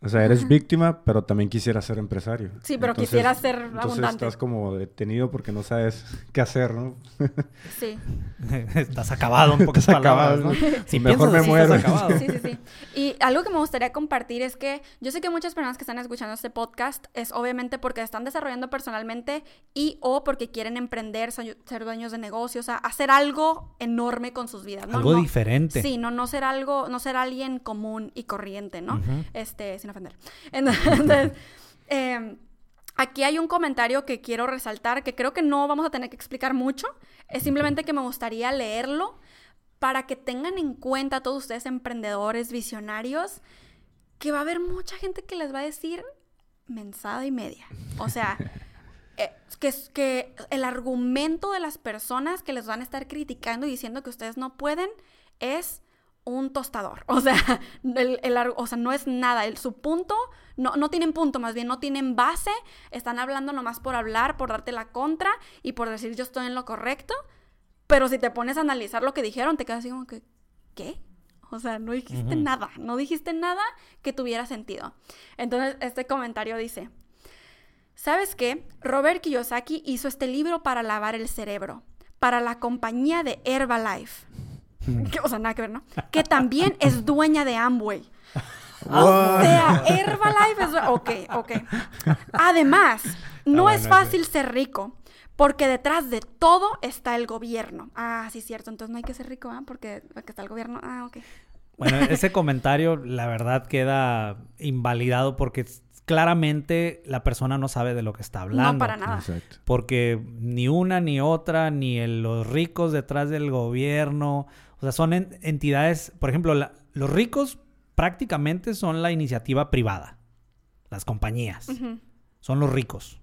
O sea, eres víctima, pero también quisieras ser empresario. Sí, pero quisieras ser Entonces abundante. estás como detenido porque no sabes qué hacer, ¿no? Sí. estás acabado en pocas Estás acabado, ¿no? Si Mejor me muero. Sí, sí, sí. Y algo que me gustaría compartir es que yo sé que muchas personas que están escuchando este podcast es obviamente porque están desarrollando personalmente y o porque quieren emprender, ser dueños de negocios, o sea, hacer algo enorme con sus vidas. ¿no? Algo No- diferente. Sí, no, no ser algo, no ser alguien común y corriente, ¿no? Ujú. Este, sin ofender. Entonces, em, Aquí hay un comentario que quiero resaltar, que creo que no vamos a tener que explicar mucho, es simplemente que me gustaría leerlo para que tengan en cuenta todos ustedes emprendedores, visionarios, que va a haber mucha gente que les va a decir mensada y media. O sea, eh, que, que el argumento de las personas que les van a estar criticando y diciendo que ustedes no pueden es un tostador. O sea, el, o sea no es nada. El, su punto, no, no tienen punto, más bien no tienen base. Están hablando nomás por hablar, por darte la contra y por decir yo estoy en lo correcto. Pero si te pones a analizar lo que dijeron, te quedas así como que, ¿qué? O sea, no dijiste nada, no dijiste nada que tuviera sentido. Entonces, este comentario dice, ¿sabes qué? Robert Kiyosaki hizo este libro para lavar el cerebro, para la compañía de Herbalife. O sea, nada que ver, ¿no? Que también es dueña de Amway. O sea, Herbalife es... Ok, ok. Además, no es fácil ser rico. Porque detrás de todo está el gobierno. Ah, sí, cierto. Entonces no hay que ser rico, ¿ah? Porque, está el gobierno. Ah, ok. Bueno, ese comentario, la verdad, queda invalidado porque claramente la persona no sabe de lo que está hablando. No, para nada. Porque ni una ni otra, ni los ricos detrás del gobierno, o sea, son entidades, por ejemplo, los ricos prácticamente son la iniciativa privada, las compañías, son los ricos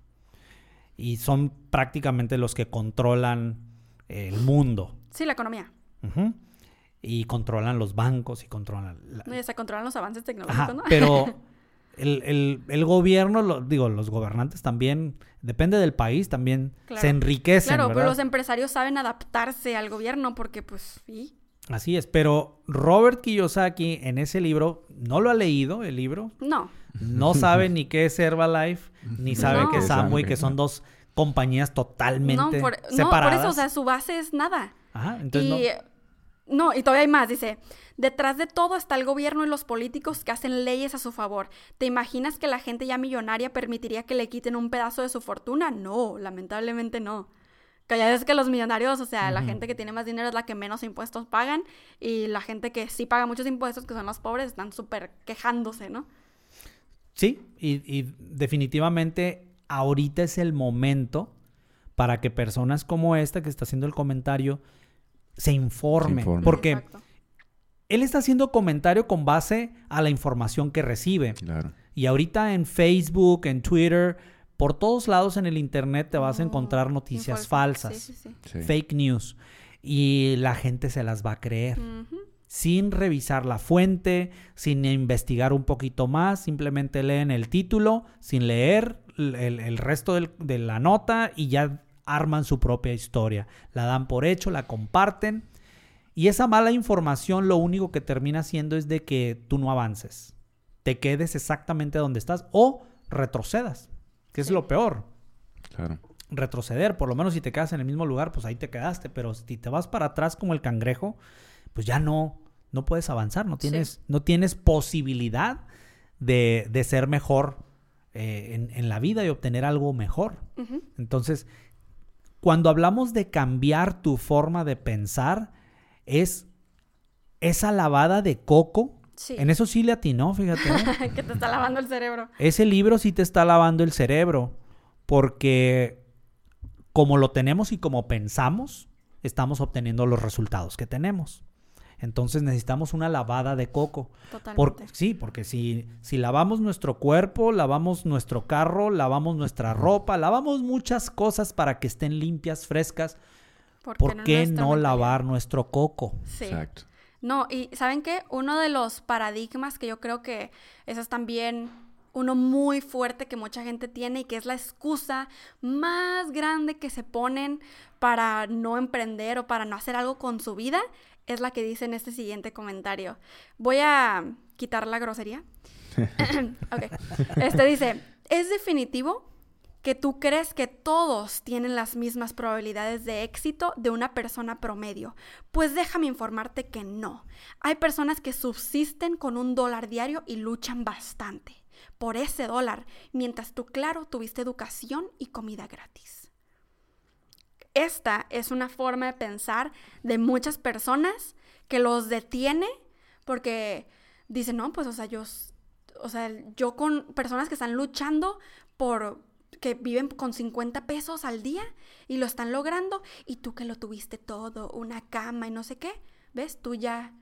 y son prácticamente los que controlan el mundo. Sí, la economía. Y controlan los bancos y controlan... No, se controlan los avances tecnológicos, ¿no? Pero el, gobierno, digo, los gobernantes también, depende del país, también se enriquecen, Claro, pero los empresarios saben adaptarse al gobierno porque, pues, sí. Así es, pero Robert Kiyosaki en ese libro, ¿no lo ha leído el libro? No. No sabe ni qué es Herbalife, ni sabe qué es Amway, que son dos compañías totalmente no, por, separadas. No, por eso, o sea, su base es nada. Ajá, entonces no. no, y todavía hay más, dice, detrás de todo está el gobierno y los políticos que hacen leyes a su favor. ¿Te imaginas que la gente ya millonaria permitiría que le quiten un pedazo de su fortuna? No, lamentablemente no. Que ya es que los millonarios, o sea, la gente que tiene más dinero es la que menos impuestos pagan y la gente que sí paga muchos impuestos, que son los pobres, están súper quejándose, ¿no? Sí, y, definitivamente ahorita es el momento para que personas como esta que está haciendo el comentario se informen. Porque él está haciendo comentario con base a la información que recibe. Claro. Y ahorita en Facebook, en Twitter, por todos lados en el Internet te vas a encontrar noticias falsas, fake news. Y la gente se las va a creer sin revisar la fuente, sin investigar un poquito más, simplemente leen el título, sin leer el, resto de la nota y ya arman su propia historia. La dan por hecho, la comparten y esa mala información lo único que termina haciendo es de que tú no avances, te quedes exactamente donde estás o retrocedas, que es lo peor. Claro. Retroceder, por lo menos si te quedas en el mismo lugar, pues ahí te quedaste, pero si te vas para atrás como el cangrejo, pues ya no, no puedes avanzar, no tienes, no tienes posibilidad de, ser mejor eh, en, la vida y obtener algo mejor. Entonces, cuando hablamos de cambiar tu forma de pensar, es esa lavada de coco. En eso sí le atinó, fíjate. ¿eh? que te está lavando el cerebro. Ese libro sí te está lavando el cerebro, porque como lo tenemos y como pensamos, estamos obteniendo los resultados que tenemos. Entonces necesitamos una lavada de coco. Totalmente. sí, porque si, si lavamos nuestro cuerpo, lavamos nuestro carro, lavamos nuestra ropa, lavamos muchas cosas para que estén limpias, frescas. ¿Por, qué no, lavar nuestro coco? Sí. Exacto. No, y ¿saben qué? Uno de los paradigmas que yo creo que eso es también uno muy fuerte que mucha gente tiene y que es la excusa más grande que se ponen para no emprender o para no hacer algo con su vida, es la que dice en este siguiente comentario. Voy a quitar la grosería. ok. Este dice, es definitivo que tú crees que todos tienen las mismas probabilidades de éxito de una persona promedio. Pues déjame informarte que no. Hay personas que subsisten con un dólar diario y luchan bastante por ese dólar, mientras tú, claro, tuviste educación y comida gratis. Esta es una forma de pensar de muchas personas que los detiene porque dicen, no, pues, o sea, yo, o sea, yo con personas que están luchando por que viven con 50 pesos al día y lo están logrando y tú que lo tuviste todo, una cama y no sé qué, ¿ves? Tú ya,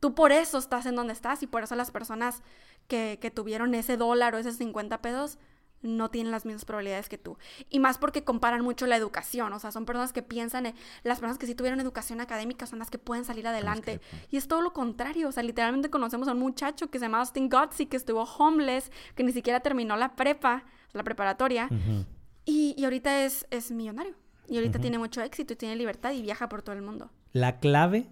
tú por eso estás en donde estás y por eso las personas que, que tuvieron ese dólar o esos 50 pesos no tienen las mismas probabilidades que tú. Y más porque comparan mucho la educación, o sea, son personas que piensan, en, las personas que sí tuvieron educación académica son las que pueden salir adelante. Y es todo lo contrario, o sea, literalmente conocemos a un muchacho que se llama Austin Gutsy, que estuvo homeless, que ni siquiera terminó la prepa, la preparatoria, y, y, ahorita es, es millonario. Y ahorita tiene mucho éxito y tiene libertad y viaja por todo el mundo. La clave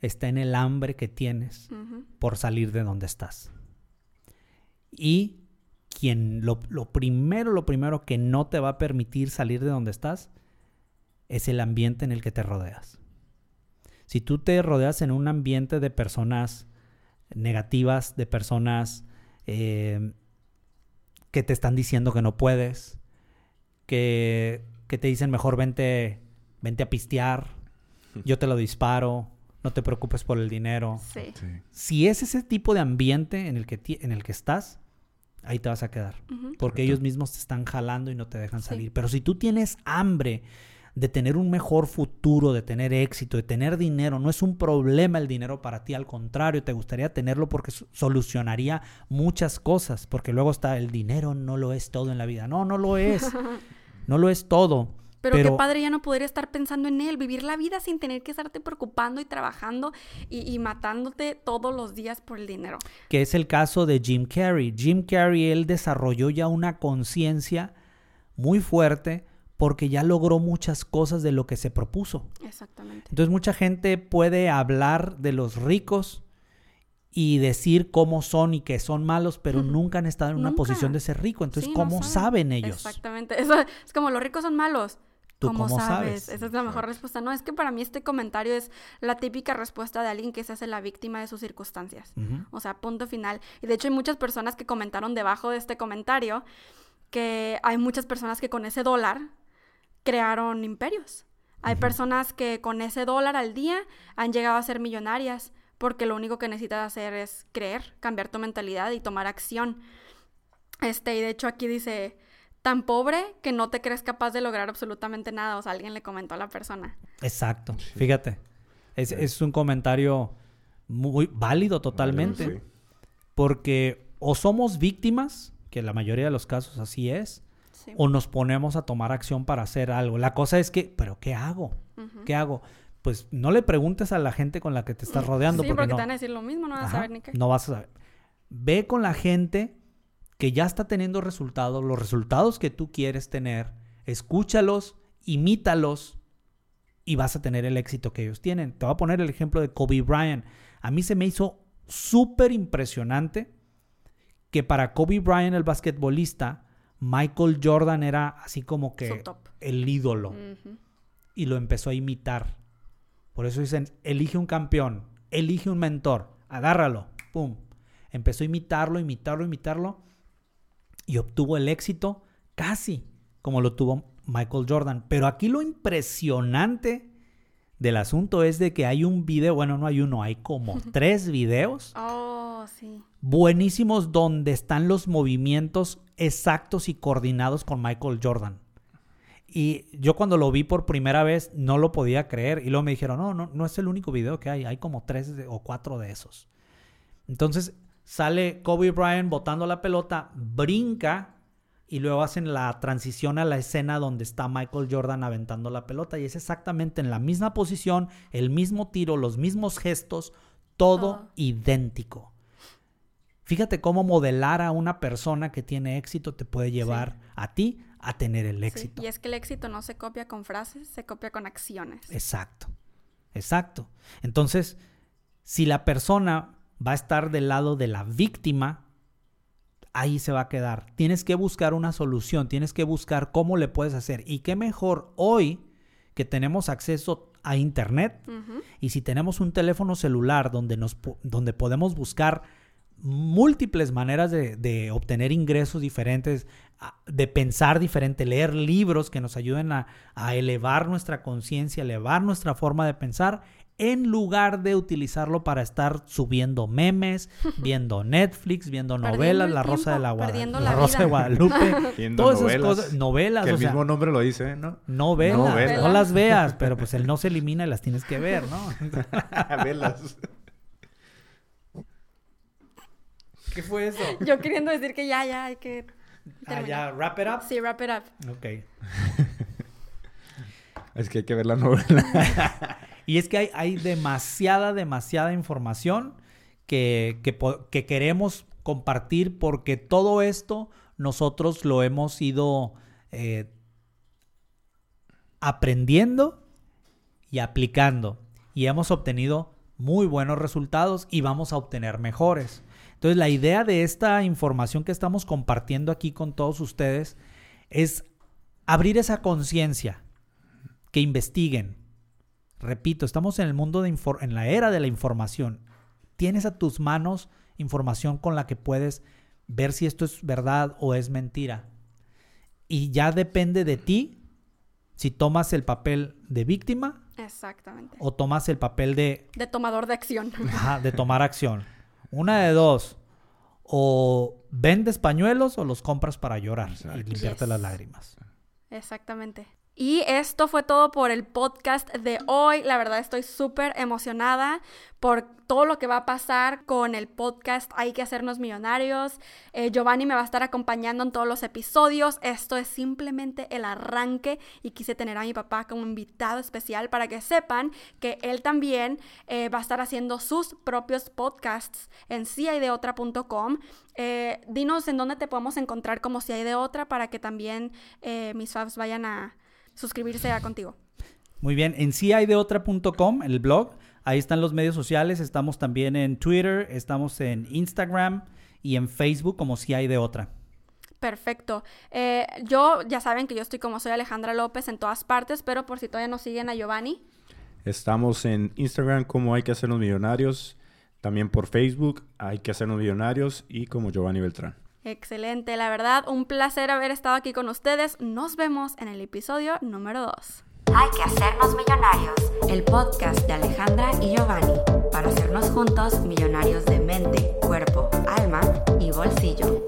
está en el hambre que tienes por salir de donde estás. Y quien lo, primero, lo primero que no te va a permitir salir de donde estás es el ambiente en el que te rodeas. Si tú te rodeas en un ambiente de personas negativas, de personas eh, que te están diciendo que no puedes, que, te dicen mejor vente, vente a pistear, yo te lo disparo, no te preocupes por el dinero. Si es ese tipo de ambiente en el que, en el que estás, ahí te vas a quedar. Porque ellos mismos te están jalando y no te dejan salir. Pero si tú tienes hambre de tener un mejor futuro, de tener éxito, de tener dinero, no es un problema el dinero para ti, al contrario, te gustaría tenerlo porque solucionaría muchas cosas. Porque luego está el dinero no lo es todo en la vida. No, no lo es. no lo es todo. Pero, qué padre ya no poder estar pensando en él, vivir la vida sin tener que estarte preocupando y trabajando y, matándote todos los días por el dinero. Que es el caso de Jim Carrey. Jim Carrey, él desarrolló ya una conciencia muy fuerte porque ya logró muchas cosas de lo que se propuso. Exactamente. Entonces mucha gente puede hablar de los ricos y decir cómo son y que son malos, pero nunca han estado en una posición de ser rico. Entonces, ¿cómo saben. ellos? Exactamente. Eso es como los ricos son malos. ¿Tú cómo, sabes? Esa es la mejor respuesta. No, es que para mí este comentario es la típica respuesta de alguien que se hace la víctima de sus circunstancias. O sea, punto final. Y de hecho hay muchas personas que comentaron debajo de este comentario que hay muchas personas que con ese dólar crearon imperios. Hay personas que con ese dólar al día han llegado a ser millonarias porque lo único que necesitas hacer es creer, cambiar tu mentalidad y tomar acción. Este, y de hecho aquí dice, tan pobre que no te crees capaz de lograr absolutamente nada. O sea, alguien le comentó a la persona. Exacto. Fíjate. Es, un comentario muy válido totalmente. Porque o somos víctimas, que la mayoría de los casos así es, o nos ponemos a tomar acción para hacer algo. La cosa es que, ¿pero qué hago? ¿Qué hago? Pues no le preguntes a la gente con la que te estás rodeando. Sí, porque, te van a decir lo mismo, no vas a saber ni qué. No vas a saber. Ve con la gente que ya está teniendo resultados, los resultados que tú quieres tener, escúchalos, imítalos y vas a tener el éxito que ellos tienen. Te voy a poner el ejemplo de Kobe Bryant. A mí se me hizo súper impresionante que para Kobe Bryant, el basquetbolista, Michael Jordan era así como que el ídolo. Y lo empezó a imitar. Por eso dicen, elige un campeón, elige un mentor, agárralo, pum. Empezó a imitarlo, imitarlo, imitarlo y obtuvo el éxito casi como lo tuvo Michael Jordan. Pero aquí lo impresionante del asunto es de que hay un video, bueno, no hay uno, hay como tres videos. Oh, sí. Buenísimos donde están los movimientos exactos y coordinados con Michael Jordan. Y yo cuando lo vi por primera vez no lo podía creer. Y luego me dijeron, no, no, no es el único video que hay. Hay como tres o cuatro de esos. Entonces, sale Kobe Bryant botando la pelota, brinca y luego hacen la transición a la escena donde está Michael Jordan aventando la pelota y es exactamente en la misma posición, el mismo tiro, los mismos gestos, todo idéntico. Fíjate cómo modelar a una persona que tiene éxito te puede llevar a ti a tener el éxito. Y es que el éxito no se copia con frases, se copia con acciones. Exacto, exacto. Entonces, si la persona va a estar del lado de la víctima, ahí se va a quedar. Tienes que buscar una solución, tienes que buscar cómo le puedes hacer. Y qué mejor hoy que tenemos acceso a Internet y si tenemos un teléfono celular donde, nos, donde podemos buscar múltiples maneras de, obtener ingresos diferentes, de pensar diferente, leer libros que nos ayuden a, a elevar nuestra conciencia, elevar nuestra forma de pensar, en lugar de utilizarlo para estar subiendo memes, viendo Netflix, viendo novelas, el La Rosa de la, Guada- perdiendo la la Rosa de. Guadalupe, todas esas novelas, cosas, novelas, Que el o sea, mismo nombre lo dice, ¿no? novelas, Novelas. no las veas, pero pues el no se elimina y las tienes que ver, ¿no? Velas. ¿Qué fue eso? Yo queriendo decir que ya, ya hay que Ah, terminar. ya, wrap it up. Sí, wrap it up. Ok. Es que hay que ver la novela. Y es que hay, hay demasiada, demasiada información que, que queremos compartir porque todo esto nosotros lo hemos ido eh, aprendiendo y aplicando. Y hemos obtenido muy buenos resultados y vamos a obtener mejores. Entonces la idea de esta información que estamos compartiendo aquí con todos ustedes es abrir esa conciencia, que investiguen. Repito, estamos en el mundo de en la era de la información. Tienes a tus manos información con la que puedes ver si esto es verdad o es mentira. Y ya depende de ti si tomas el papel de víctima Exactamente. o tomas el papel de, De tomador de acción. ajá, de tomar acción. Una de dos. O vendes pañuelos o los compras para llorar y limpiarte Yes. las lágrimas. Exactamente. Y esto fue todo por el podcast de hoy. La verdad estoy súper emocionada por todo lo que va a pasar con el podcast Hay que hacernos millonarios. Eh, Giovanni me va a estar acompañando en todos los episodios. Esto es simplemente el arranque y quise tener a mi papá como invitado especial para que sepan que él también eh, va a estar haciendo sus propios podcasts en siaideotra.com. Eh, dinos en dónde te podemos encontrar como si hay de otra para que también eh, mis fans vayan a suscribirse a contigo. Muy bien, en siaideotra.com, el blog, ahí están los medios sociales, estamos también en Twitter, estamos en Instagram y en Facebook como si hay de otra. Perfecto. Eh, yo, ya saben que yo estoy como soy Alejandra López en todas partes, pero por si todavía no siguen a Giovanni, Estamos en Instagram como Hay que hacernos millonarios. También por Facebook Hay que hacernos millonarios. Y como Giovanni Beltrán. Excelente. La verdad, un placer haber estado aquí con ustedes. Nos vemos en el episodio número 2. Hay que hacernos millonarios. El podcast de Alejandra y Giovanni para hacernos juntos millonarios de mente, cuerpo, alma y bolsillo.